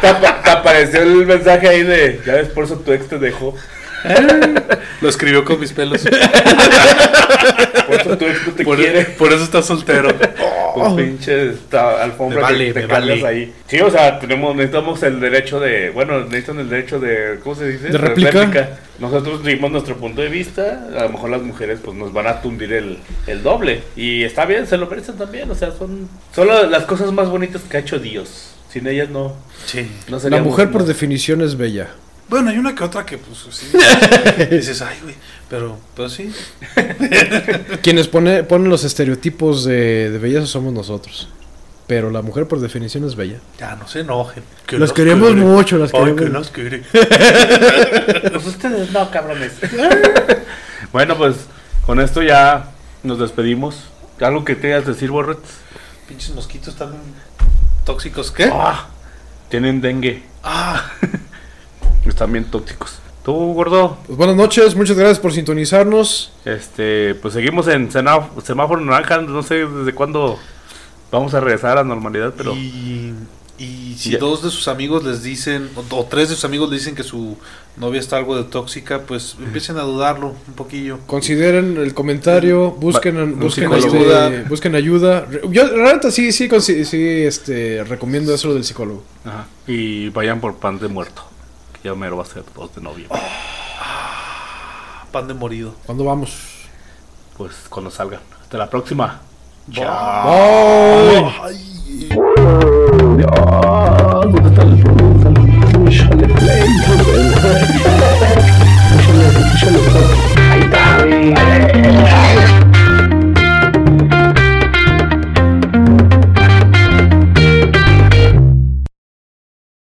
te apareció el mensaje ahí de, ya ves, por eso tu ex te dejó. Lo escribió con mis pelos. Por eso tu ex no te Por, quiere. por eso está soltero. Con pinche esta alfombra vale, que te vale. ahí. Sí, o sea, tenemos, necesitamos el derecho de, bueno, necesitan el derecho de, ¿cómo se dice? ¿De réplica? Nosotros dimos nuestro punto de vista, a lo mejor las mujeres pues nos van a tundir el, el doble. Y está bien, se lo merecen también, o sea, son, son la- las cosas más bonitas que ha hecho Dios. Sin ellas no, Sí. no La mujer por no. definición es bella. Bueno, hay una que otra que, pues, sí. *laughs* dices, ay, güey. Pero, pues sí. *laughs* Quienes pone, ponen los estereotipos de, de belleza somos nosotros. Pero la mujer por definición es bella. Ya no se enojen. Que Las queremos quiere. mucho, las Ay, queremos. que nos quiere. *laughs* Pues ustedes no, cabrones. bueno, pues con esto ya nos despedimos. ¿Algo que tengas que decir, Borret? Pinches mosquitos están tóxicos. ¿Qué? Ah, tienen dengue. Ah, Están bien tóxicos. Tú, gordo, Pues buenas noches, muchas gracias por sintonizarnos. este, pues seguimos en semáforo naranja. No sé desde cuándo vamos a regresar a la normalidad, pero y, y si Ya. dos de sus amigos les dicen, o, o tres de sus amigos le dicen que su novia está algo de tóxica, pues empiecen a dudarlo un poquillo. Consideren el comentario, busquen, busquen, este, Ayuda. busquen ayuda. Yo realmente sí, sí, sí este, recomiendo eso del psicólogo. Ajá. y vayan por pan de muerto. Ya mero va a ser 2 de noviembre. Pan de morido. ¿Cuándo vamos? Pues cuando salgan. Hasta la próxima. Bye. Ahí está, güey.